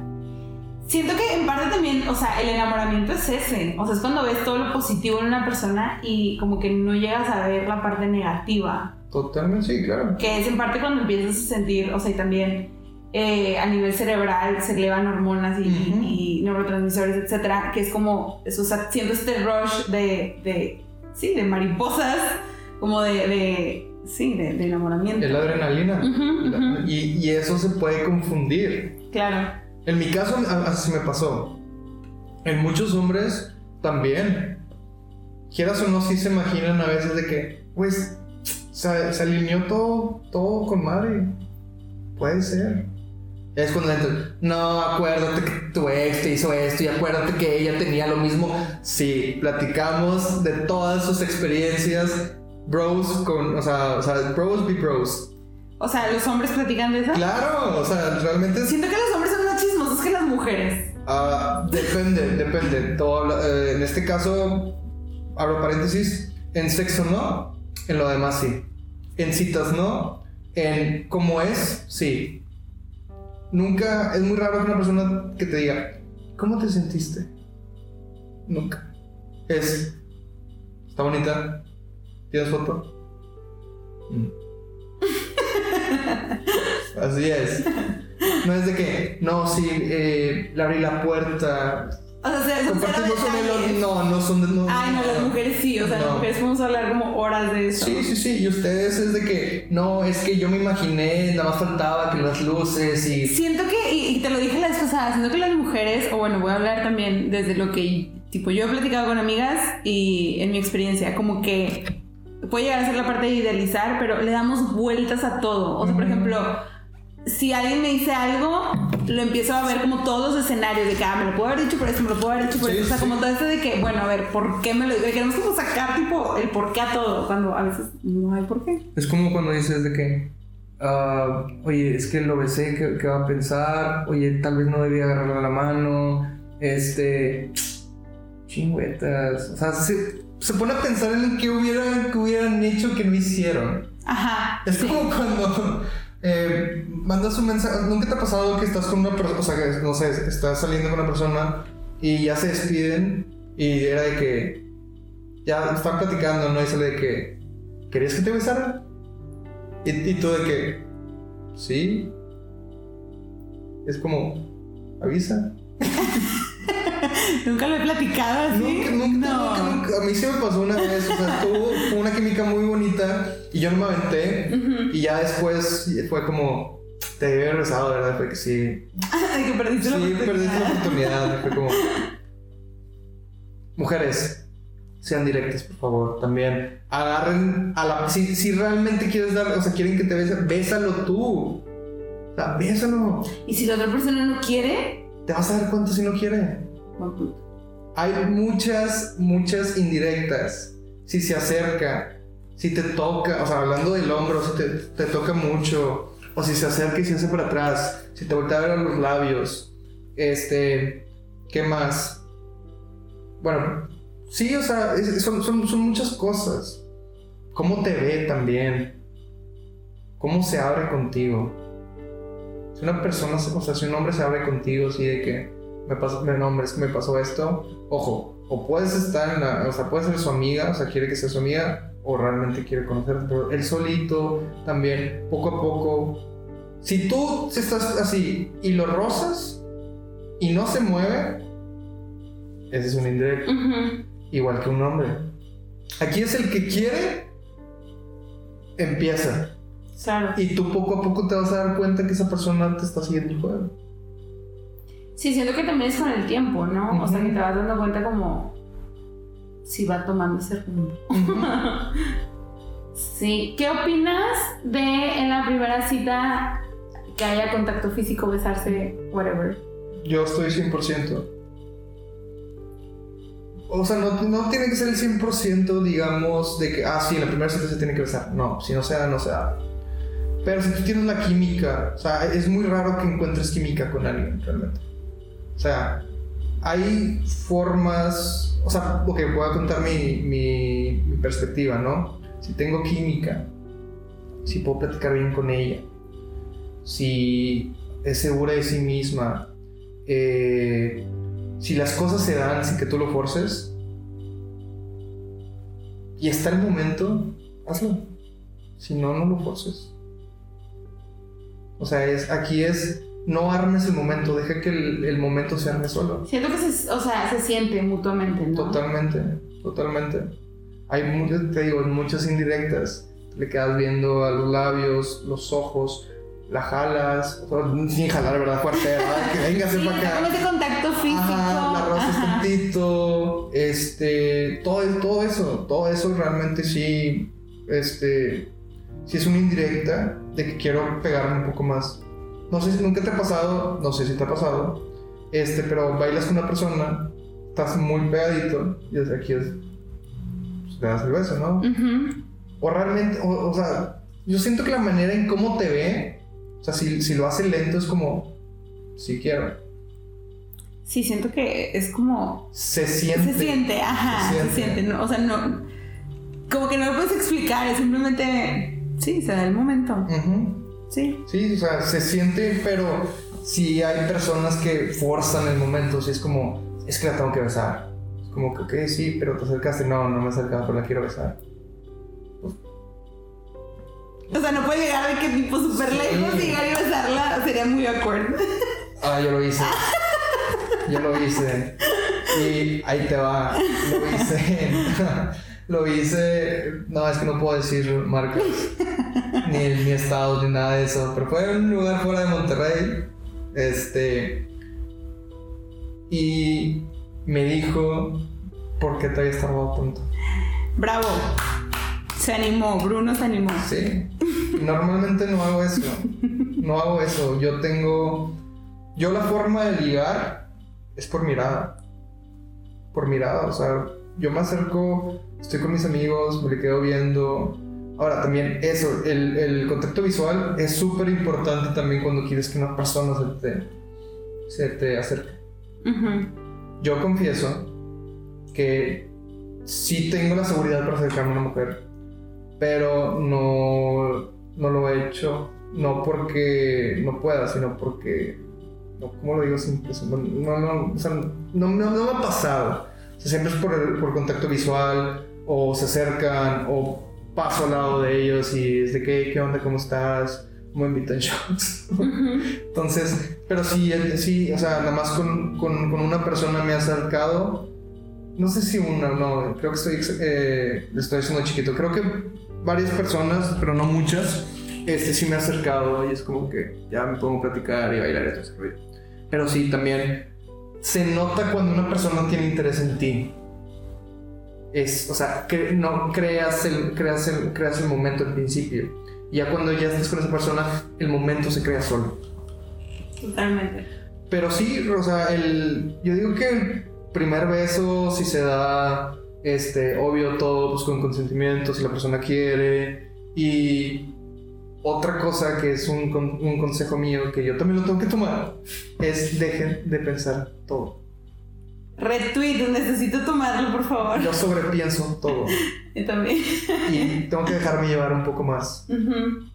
Siento que en parte también, o sea, el enamoramiento es ese. O sea, es cuando ves todo lo positivo en una persona y como que no llegas a ver la parte negativa. Totalmente, sí, claro. Que es en parte cuando empiezas a sentir, o sea, y también eh, a nivel cerebral se elevan hormonas y, neurotransmisores, etcétera, que es como, eso, o sea, siento este rush de, de, sí, de mariposas, como de, de sí, de, de enamoramiento. Es la adrenalina. Y, y eso se puede confundir. Claro. En mi caso, así me pasó. En muchos hombres también. Quieras o no, sí se imaginan a veces de que, pues, se, se alineó todo, todo con madre. Puede ser. Es cuando entran, no, acuérdate que tu ex te hizo esto y acuérdate que ella tenía lo mismo. Sí, platicamos de todas sus experiencias. Bros con, o sea, o sea, bros be bros. O sea, los hombres platican de eso. Claro, o sea, realmente es Siento que los hombres son más chismosos que las mujeres. Ah, depende, depende. Todo eh, en este caso, abro paréntesis, en sexo no, en lo demás sí. En citas no, en cómo es, sí. Nunca, es muy raro que una persona que te diga, ¿cómo te sentiste? Nunca. Es, ¿está bonita? ¿Tienes foto? Mm. Así es. No es de que, no, sí, eh, le abrí la puerta. O sea, se- Compartimos un elogio. No, no son de. No, Ay, no, las mujeres sí, o sea, las mujeres podemos hablar como horas de eso. Sí, sí, sí. Y ustedes es de que. No, es que yo me imaginé, nada más faltaba que las luces y. Siento que, y, y te lo dije la vez pasada, siento que las mujeres, o bueno, voy a hablar también desde lo que, tipo, yo he platicado con amigas y en mi experiencia, como que puede llegar a ser la parte de idealizar, pero le damos vueltas a todo. O sea, por ejemplo, si alguien me dice algo, lo empiezo a ver como todos los escenarios de que, ah, me lo puedo haber dicho por esto, me lo puedo haber dicho por Sí, esto. O sea, sí. como todo esto de que, bueno, a ver, ¿por qué me lo digo? Queremos como sacar, tipo, el por qué a todo, cuando a veces no hay por qué. Es como cuando dices de que, ah, oye, es que lo besé, ¿qué, qué va a pensar? Oye, tal vez no debía agarrarle la mano. Este, chingüetas. O sea, se, se pone a pensar en qué hubieran, qué hubieran hecho que no hicieron. Ajá. Es sí. como cuando eh, mandas un mensaje. ¿Nunca te ha pasado que estás con una persona, o sea, que no sé, estás saliendo con una persona y ya se despiden y era de que ya están platicando, ¿no? Y sale de que, ¿querías que te besara? Y, y tú de que, sí. Es como, avisa. Nunca lo he platicado así. Nunca, nunca, no. nunca, nunca. A mí sí me pasó una vez, o sea, tuvo una química muy bonita y yo no me aventé. Y ya después fue como, te debí haber besado, ¿verdad? Fue que sí. De que perdiste la Sí, oportunidad. perdiste la oportunidad. Fue como. Mujeres, sean directas, por favor. También agarren a la. Si, si realmente quieres dar, o sea, quieren que te besen, bésalo tú. O sea, bésalo. Y si la otra persona no quiere, Te vas a dar cuenta si no quiere. Hay muchas, muchas indirectas. Si se acerca, si te toca, o sea, hablando del hombro, si te, te toca mucho, o si se acerca y se hace para atrás, si te voltea a ver a los labios, este, ¿qué más? Bueno, sí, o sea, es- son, son, son muchas cosas. ¿Cómo te ve también? ¿Cómo se abre contigo? Si una persona, o sea, si un hombre se abre contigo, así de que me pasó, no, hombre, es que me pasó esto, ojo, o puedes estar en la, o sea, puede ser su amiga, o sea, quiere que sea su amiga, o realmente quiere conocerte, pero él solito también, poco a poco. Si tú estás así y lo rozas y no se mueve, ese es un indirecto, igual que un hombre. Aquí es el que quiere, empieza. Claro. Y tú poco a poco te vas a dar cuenta que esa persona te está siguiendo el juego. Sí, siento que también es con el tiempo, ¿no? O sea, que te vas dando cuenta como si va tomando ese rumbo. Sí. ¿Qué opinas de en la primera cita que haya contacto físico, besarse, whatever? Yo estoy 100%. O sea, no, no tiene que ser el 100%, digamos, de que, ah, sí, en la primera cita se tiene que besar. No, si no se da, no se da. Pero si tú tienes la química, o sea, es muy raro que encuentres química con alguien, realmente. O sea, hay formas, o sea, ok, voy a contar mi, mi, perspectiva, ¿no? Si tengo química, si puedo platicar bien con ella, si es segura de sí misma, eh, si las cosas se dan sin que tú lo forces y está el momento, hazlo. Si no, no lo forces. O sea, es, aquí es no armes el momento, deja que el, el momento se arme solo. Siento que se, o sea, se siente mutuamente, ¿no? Totalmente, totalmente. Hay muchas, te digo, muchas indirectas. Le quedas viendo a los labios, los ojos, la jalas, sin jalar, ¿verdad? Fuerte, ¿verdad? Que venga, Sí, para acá. ese contacto físico. Ajá, la rozas tantito, este, todo, todo eso, todo eso realmente sí, este, sí es una indirecta de que quiero pegarme un poco más. No sé si nunca te ha pasado, no sé si te ha pasado, este, pero bailas con una persona, estás muy pegadito y desde aquí es, pues, le das el beso, ¿no? Ujú. O realmente, o, o sea, yo siento que la manera en cómo te ve, o sea, si, si lo hace lento es como, sí quiero. Sí, siento que es como Se siente. Se siente, ajá, Se se siente. ¿no? O sea, no. Como que no lo puedes explicar, es simplemente. Sí, se da el momento. Ujú. Sí. Sí, o sea, se siente, pero si hay personas que forzan el momento, si es como, es que la tengo que besar. Es como que, ok, sí, pero te acercaste, no, no me he acercado, pero la quiero besar. O sea, no puede llegar de que tipo súper lejos y llegar y besarla. Sería muy awkward. Ah, yo lo hice. yo lo hice. Y ahí te va. Lo hice. Lo hice. No, es que no puedo decir marcas. Ni, ni estados, ni nada de eso. Pero fue en un lugar fuera de Monterrey. Este. Y me dijo. ¿Por qué te habías tardado tanto? Bravo. Se animó, Bruno se animó. Sí. Normalmente no hago eso. No hago eso. Yo tengo. Yo la forma de ligar es por mirada. Por mirada. O sea, yo me acerco, estoy con mis amigos, me le quedo viendo. Ahora, también eso, el, el contacto visual es súper importante también cuando quieres que una persona se te, se te acerque. Ujú. Yo confieso que sí tengo la seguridad para acercarme a una mujer, pero no, no lo he hecho, no porque no pueda, sino porque, no, ¿cómo lo digo sin no, no, o sea, no, no- no me ha pasado. O sea, siempre es por por contacto visual, o se acercan, o paso al lado de ellos y es de qué, qué onda, cómo estás, me invitan shots. Ujú. Entonces, pero sí, sí, o sea, nada más con, con, con una persona me he acercado. No sé si una, no, creo que estoy, eh, estoy haciendo chiquito. Creo que varias personas, pero no muchas, este sí me he acercado y es como que ya me pongo a platicar y bailar y todo. Pero sí, también se nota cuando una persona tiene interés en ti. Es, o sea, que no creas el, creas el, creas el momento al principio. Ya cuando ya estás con esa persona, el momento se crea solo. Totalmente. Pero sí, o sea, el, yo digo que el primer beso, si se da, este, obvio todo, pues con consentimiento, si la persona quiere. Y otra cosa que es un, un consejo mío que yo también lo tengo que tomar, es dejen de pensar todo. Retweet, necesito tomarlo, por favor. Yo sobrepienso todo Yo también. y tengo que dejarme llevar un poco más. Ujú.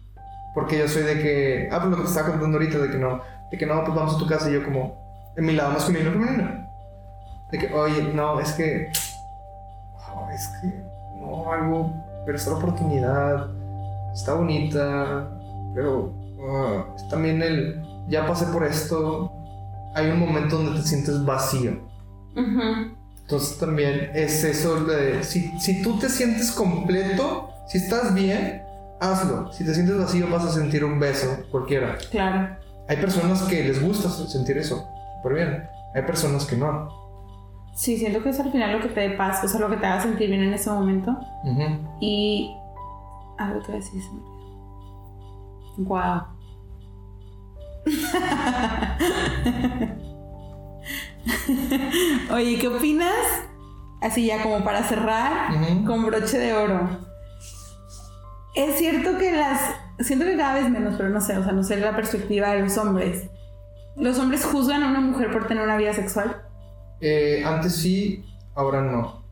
Porque yo soy de que, ah, pues lo que te estaba contando ahorita, de que no, de que no, pues vamos a tu casa y yo como, en mi lado masculino femenino. De que, oye, no, es que, oh, es que, no, algo, pero esta oportunidad, está bonita, pero ah, es también el, ya pasé por esto, hay un momento donde te sientes vacío. Ujú. Entonces también es eso de, si, si tú te sientes completo, si estás bien, hazlo. Si te sientes vacío vas a sentir un beso, cualquiera. Claro. Hay personas que les gusta sentir eso, súper bien. Hay personas que no. Sí, siento que es al final lo que te paz, o sea, lo que te haga sentir bien en ese momento. Y algo te voy a decir, se me olvidó. Wow. Oye, ¿qué opinas? Así ya como para cerrar, con broche de oro. Es cierto que las... Siento que cada vez menos, pero no sé, o sea, no sé la perspectiva de los hombres. ¿Los hombres juzgan a una mujer por tener una vida sexual? Eh, antes sí, ahora no.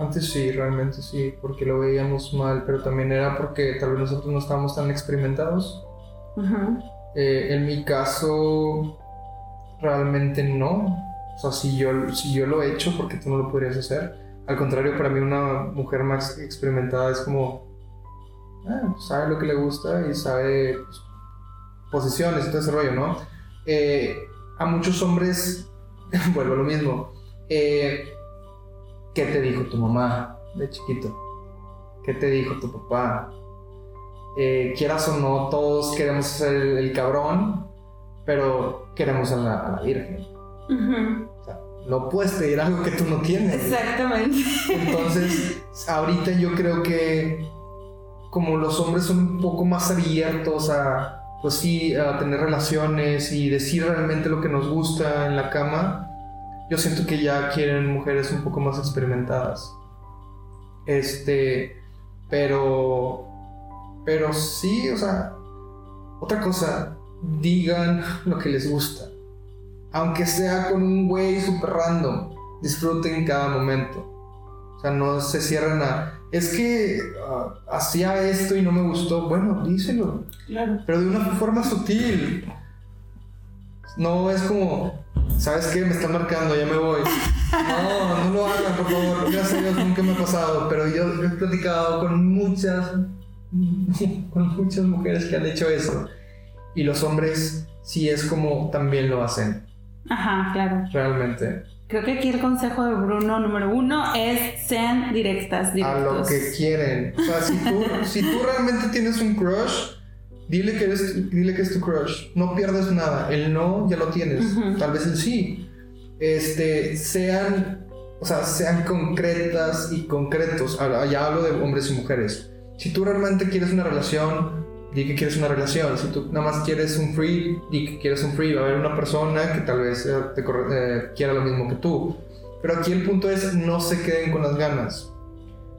Antes sí, realmente sí, porque lo veíamos mal, pero también era porque tal vez nosotros no estábamos tan experimentados. Ujú. Eh, en mi caso, realmente no. O sea, si yo, si yo lo he hecho, porque tú no lo podrías hacer. Al contrario, para mí una mujer más experimentada es como... ah, sabe lo que le gusta y sabe pues, posiciones y todo ese rollo, ¿no? Eh, a muchos hombres, vuelvo a lo mismo. Eh, ¿Qué te dijo tu mamá de chiquito? ¿Qué te dijo tu papá? eh, quieras o no, todos queremos ser el, el cabrón, pero queremos a la, a la Virgen. Ujú. O sea, no puedes pedir algo que tú no tienes. Exactamente. Entonces, ahorita yo creo que como los hombres son un poco más abiertos a, pues sí, a tener relaciones y decir realmente lo que nos gusta en la cama, yo siento que ya quieren mujeres un poco más experimentadas. Este, pero, pero sí, o sea, otra cosa, digan lo que les gusta. Aunque sea con un güey super random, disfruten cada momento. O sea, no se cierran a. Es que ah, hacía esto y no me gustó. Bueno, díselo. Claro. Pero de una forma sutil. No es como. ¿Sabes qué? Me están marcando, ya me voy. No, no lo hagan, por favor. Gracias a Dios, nunca me ha pasado. Pero yo, yo he platicado con muchas. Con muchas mujeres que han hecho eso. Y los hombres, sí es como también lo hacen Ajá, claro. realmente. creo que aquí el consejo de Bruno número uno es sean directas, A directos. lo que quieren. O sea, si tú, si tú realmente tienes un crush, dile que, eres, dile que es tu crush. No pierdes nada. El no ya lo tienes. Tal vez el sí. Este, sean, o sea, sean concretas y concretos. Ya hablo de hombres y mujeres. Si tú realmente quieres una relación, di que quieres una relación. Si tú nada más quieres un free, di que quieres un free. Va a haber una persona que tal vez eh, te corre- eh, quiera lo mismo que tú. Pero aquí el punto es no se queden con las ganas.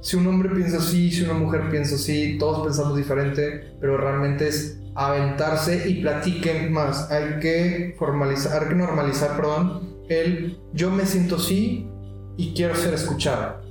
Si un hombre piensa así, si una mujer piensa así, todos pensamos diferente, pero realmente es aventarse y platiquen más. Hay que formalizar, hay que normalizar, perdón, el yo me siento así y quiero ser escuchado.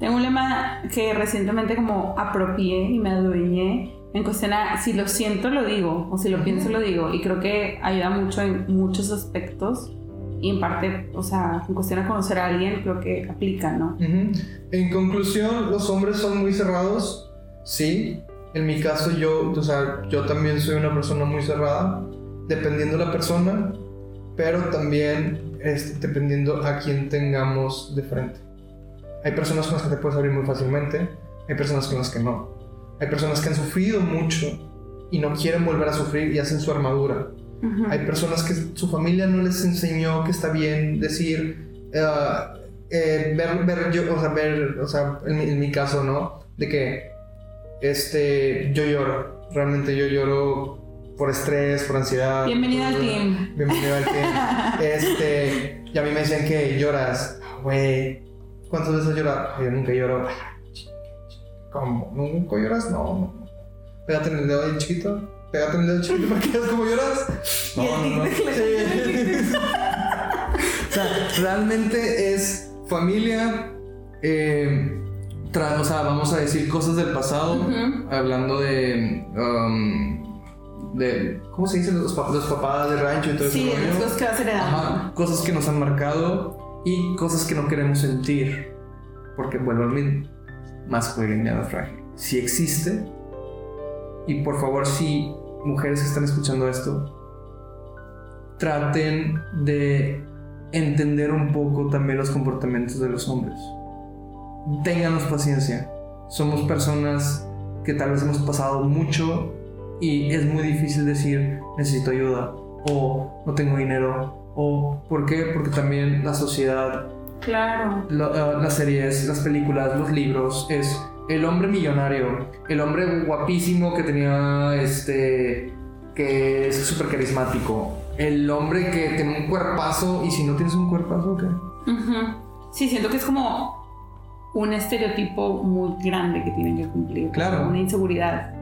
Tengo un lema que recientemente como apropié y me adueñé en cuestión a si lo siento lo digo o si lo Ujú. pienso lo digo y creo que ayuda mucho en muchos aspectos y en parte, o sea, en cuestión a conocer a alguien creo que aplica, ¿no? Ujú. En conclusión, los hombres son muy cerrados, sí. En mi caso yo, o sea, yo también soy una persona muy cerrada, dependiendo de la persona, pero también este, dependiendo a quién tengamos de frente. Hay personas con las que te puedes abrir muy fácilmente, hay personas con las que no. Hay personas que han sufrido mucho y no quieren volver a sufrir y hacen su armadura. Ujú. Hay personas que su familia no les enseñó que está bien decir, eh, eh, ver, ver, yo, o sea, ver, o sea, en mi, en mi caso, ¿no? De que, este, yo lloro, realmente yo lloro por estrés, por ansiedad. Bienvenido por- al team. Bienvenido al team. Este, y a mí me decían que lloras, Ah, güey, ¿cuántas veces has llorado? Yo nunca lloro. "Ah, ¿Cómo? ¿Nunca lloras? No, no. Pégate en el dedo ahí chiquito. Pégate en el dedo chiquito para que veas cómo lloras. No, no, no. Sí. o sea, realmente es familia. Eh, o sea, vamos a decir cosas del pasado, Ujú. hablando de, um, de, ¿cómo se dice? Los, pa- Los papás de rancho y todo Sí, las rollo. cosas que vas heredando. Cosas que nos han marcado y cosas que no queremos sentir, porque vuelvo al mismo, masculinidad frágil. Si existe, y por favor, si mujeres que están escuchando esto, traten de entender un poco también los comportamientos de los hombres. Ténganos paciencia. Somos personas que tal vez hemos pasado mucho y es muy difícil decir necesito ayuda o no tengo dinero o ¿por qué? Porque también la sociedad, Claro. eh, las series, las películas, los libros es el hombre millonario, el hombre guapísimo que tenía este que es súper carismático, el hombre que tiene un cuerpazo y si no tienes un cuerpazo, ¿qué? Sí, siento que es como un estereotipo muy grande que tienen que cumplir. Claro. Una inseguridad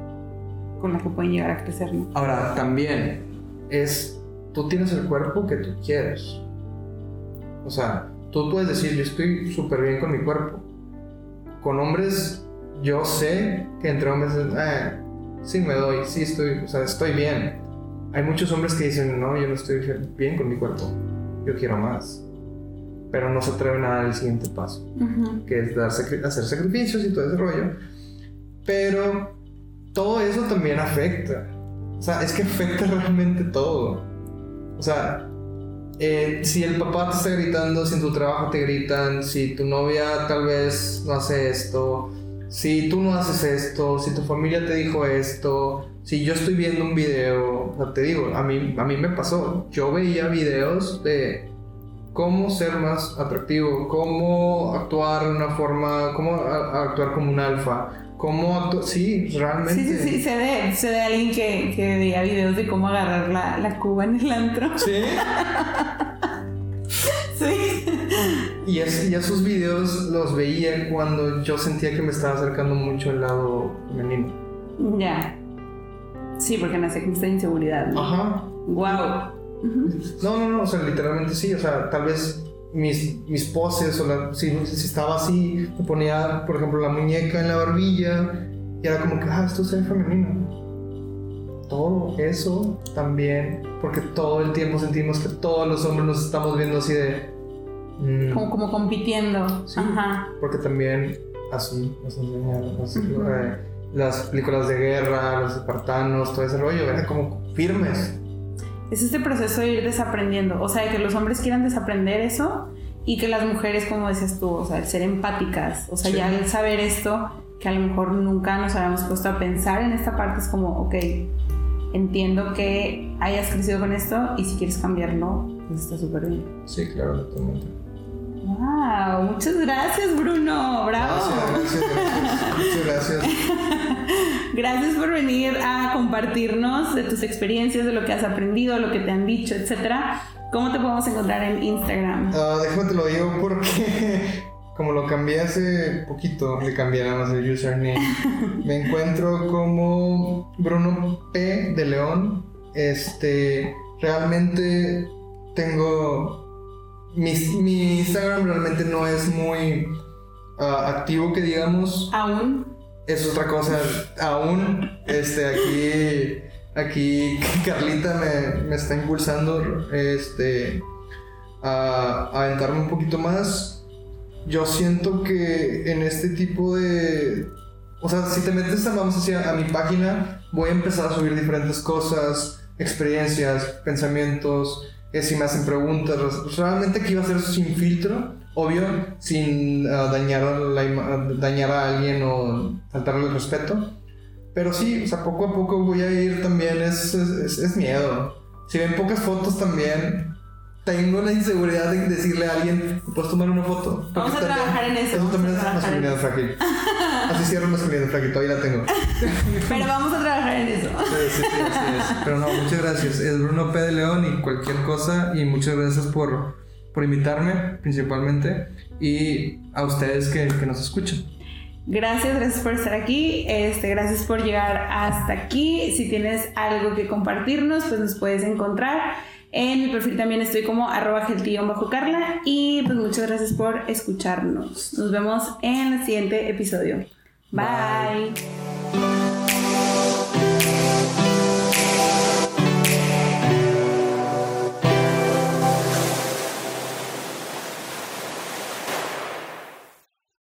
con la que pueden llegar a crecer, ¿no? Ahora, También es, tú tienes el cuerpo que tú quieres. O sea, tú puedes decir, yo estoy súper bien con mi cuerpo. Con hombres, yo sé que entre hombres, eh, sí me doy, sí estoy, o sea, estoy bien. Hay muchos hombres que dicen, no, yo no estoy bien con mi cuerpo, yo quiero más. Pero no se atreven a dar el siguiente paso Ujú. que es dar hacer sacrificios y todo ese rollo. Pero todo eso también afecta. O sea, es que afecta realmente todo. O sea, eh, si el papá te está gritando, si en tu trabajo te gritan, si tu novia tal vez no hace esto, si tú no haces esto, si tu familia te dijo esto, si yo estoy viendo un video, te digo, a mí, a mí me pasó, yo veía videos de cómo ser más atractivo, cómo actuar de una forma, cómo a- a actuar como un alfa, cómo actuar, sí, realmente. Sí, sí, sí, sé de, sé de alguien que, que veía videos de cómo agarrar la, la cuba en el antro. Sí. Y, es- y esos videos los veía cuando yo sentía que me estaba acercando mucho al lado femenino. Ya. Sí, porque nace con esta inseguridad, ¿no? Ajá. Wow. No, no, no, o sea, literalmente sí, o sea, tal vez mis, mis poses, o la- si, si estaba así, me ponía, por ejemplo, la muñeca en la barbilla, y era como que, ah, esto se ve femenino. Todo eso también, porque todo el tiempo sentimos que todos los hombres nos estamos viendo así de... mm, Como, como compitiendo. Sí. Ajá. Porque también así nos enseñaron así, Ujú. eh, las películas de guerra, los espartanos, todo ese rollo, eran como firmes. es este proceso de ir desaprendiendo. O sea, que los hombres quieran desaprender eso y que las mujeres, como decías tú, o sea, el ser empáticas, o sea, ya el saber esto, que a lo mejor nunca nos habíamos puesto a pensar en esta parte, es como, ok, entiendo que hayas crecido con esto y si quieres cambiarlo, pues está súper bien. Sí, claro, totalmente. Wow, muchas gracias Bruno, bravo. Gracias, gracias, Muchas gracias. gracias por venir a compartirnos de tus experiencias, de lo que has aprendido, lo que te han dicho, etcétera. ¿Cómo te podemos encontrar en Instagram? Uh, déjame te lo digo porque como lo cambié hace poquito, le cambié nada más el username. Me encuentro como Bruno P de León. Este, realmente tengo mi, mi Instagram realmente no es muy uh, activo que digamos. Aún. Es otra cosa. Aún, este, aquí, aquí Carlita me, me está impulsando, este, a, a aventarme un poquito más. Yo siento que en este tipo de, o sea, si te metes a, vamos hacia, a mi página, voy a empezar a subir diferentes cosas, experiencias, pensamientos, si me hacen preguntas. Pues, realmente aquí va a ser sin filtro, obvio, sin uh, dañar, a la, dañar a alguien o faltarle el respeto. Pero sí, o sea, poco a poco voy a ir también, es, es miedo. Si ven pocas fotos también, tengo la inseguridad de decirle a alguien, ¿puedes tomar una foto? Porque vamos a trabajar en eso. Eso también es masculinidad frágil. Así cierro masculinidad frágil, todavía la tengo. Pero vamos a trabajar en eso. Sí, sí, sí, así es. Pero no, muchas gracias. Es Bruno P. de León y cualquier cosa. Y muchas gracias por, por invitarme, principalmente. Y a ustedes que, que nos escuchan. Gracias, gracias por estar aquí. Este, gracias por llegar hasta aquí. Si tienes algo que compartirnos, pues nos puedes encontrar. En mi perfil también estoy como arroba bajo Carla. Y pues muchas gracias por escucharnos. Nos vemos en el siguiente episodio. Bye. Bye.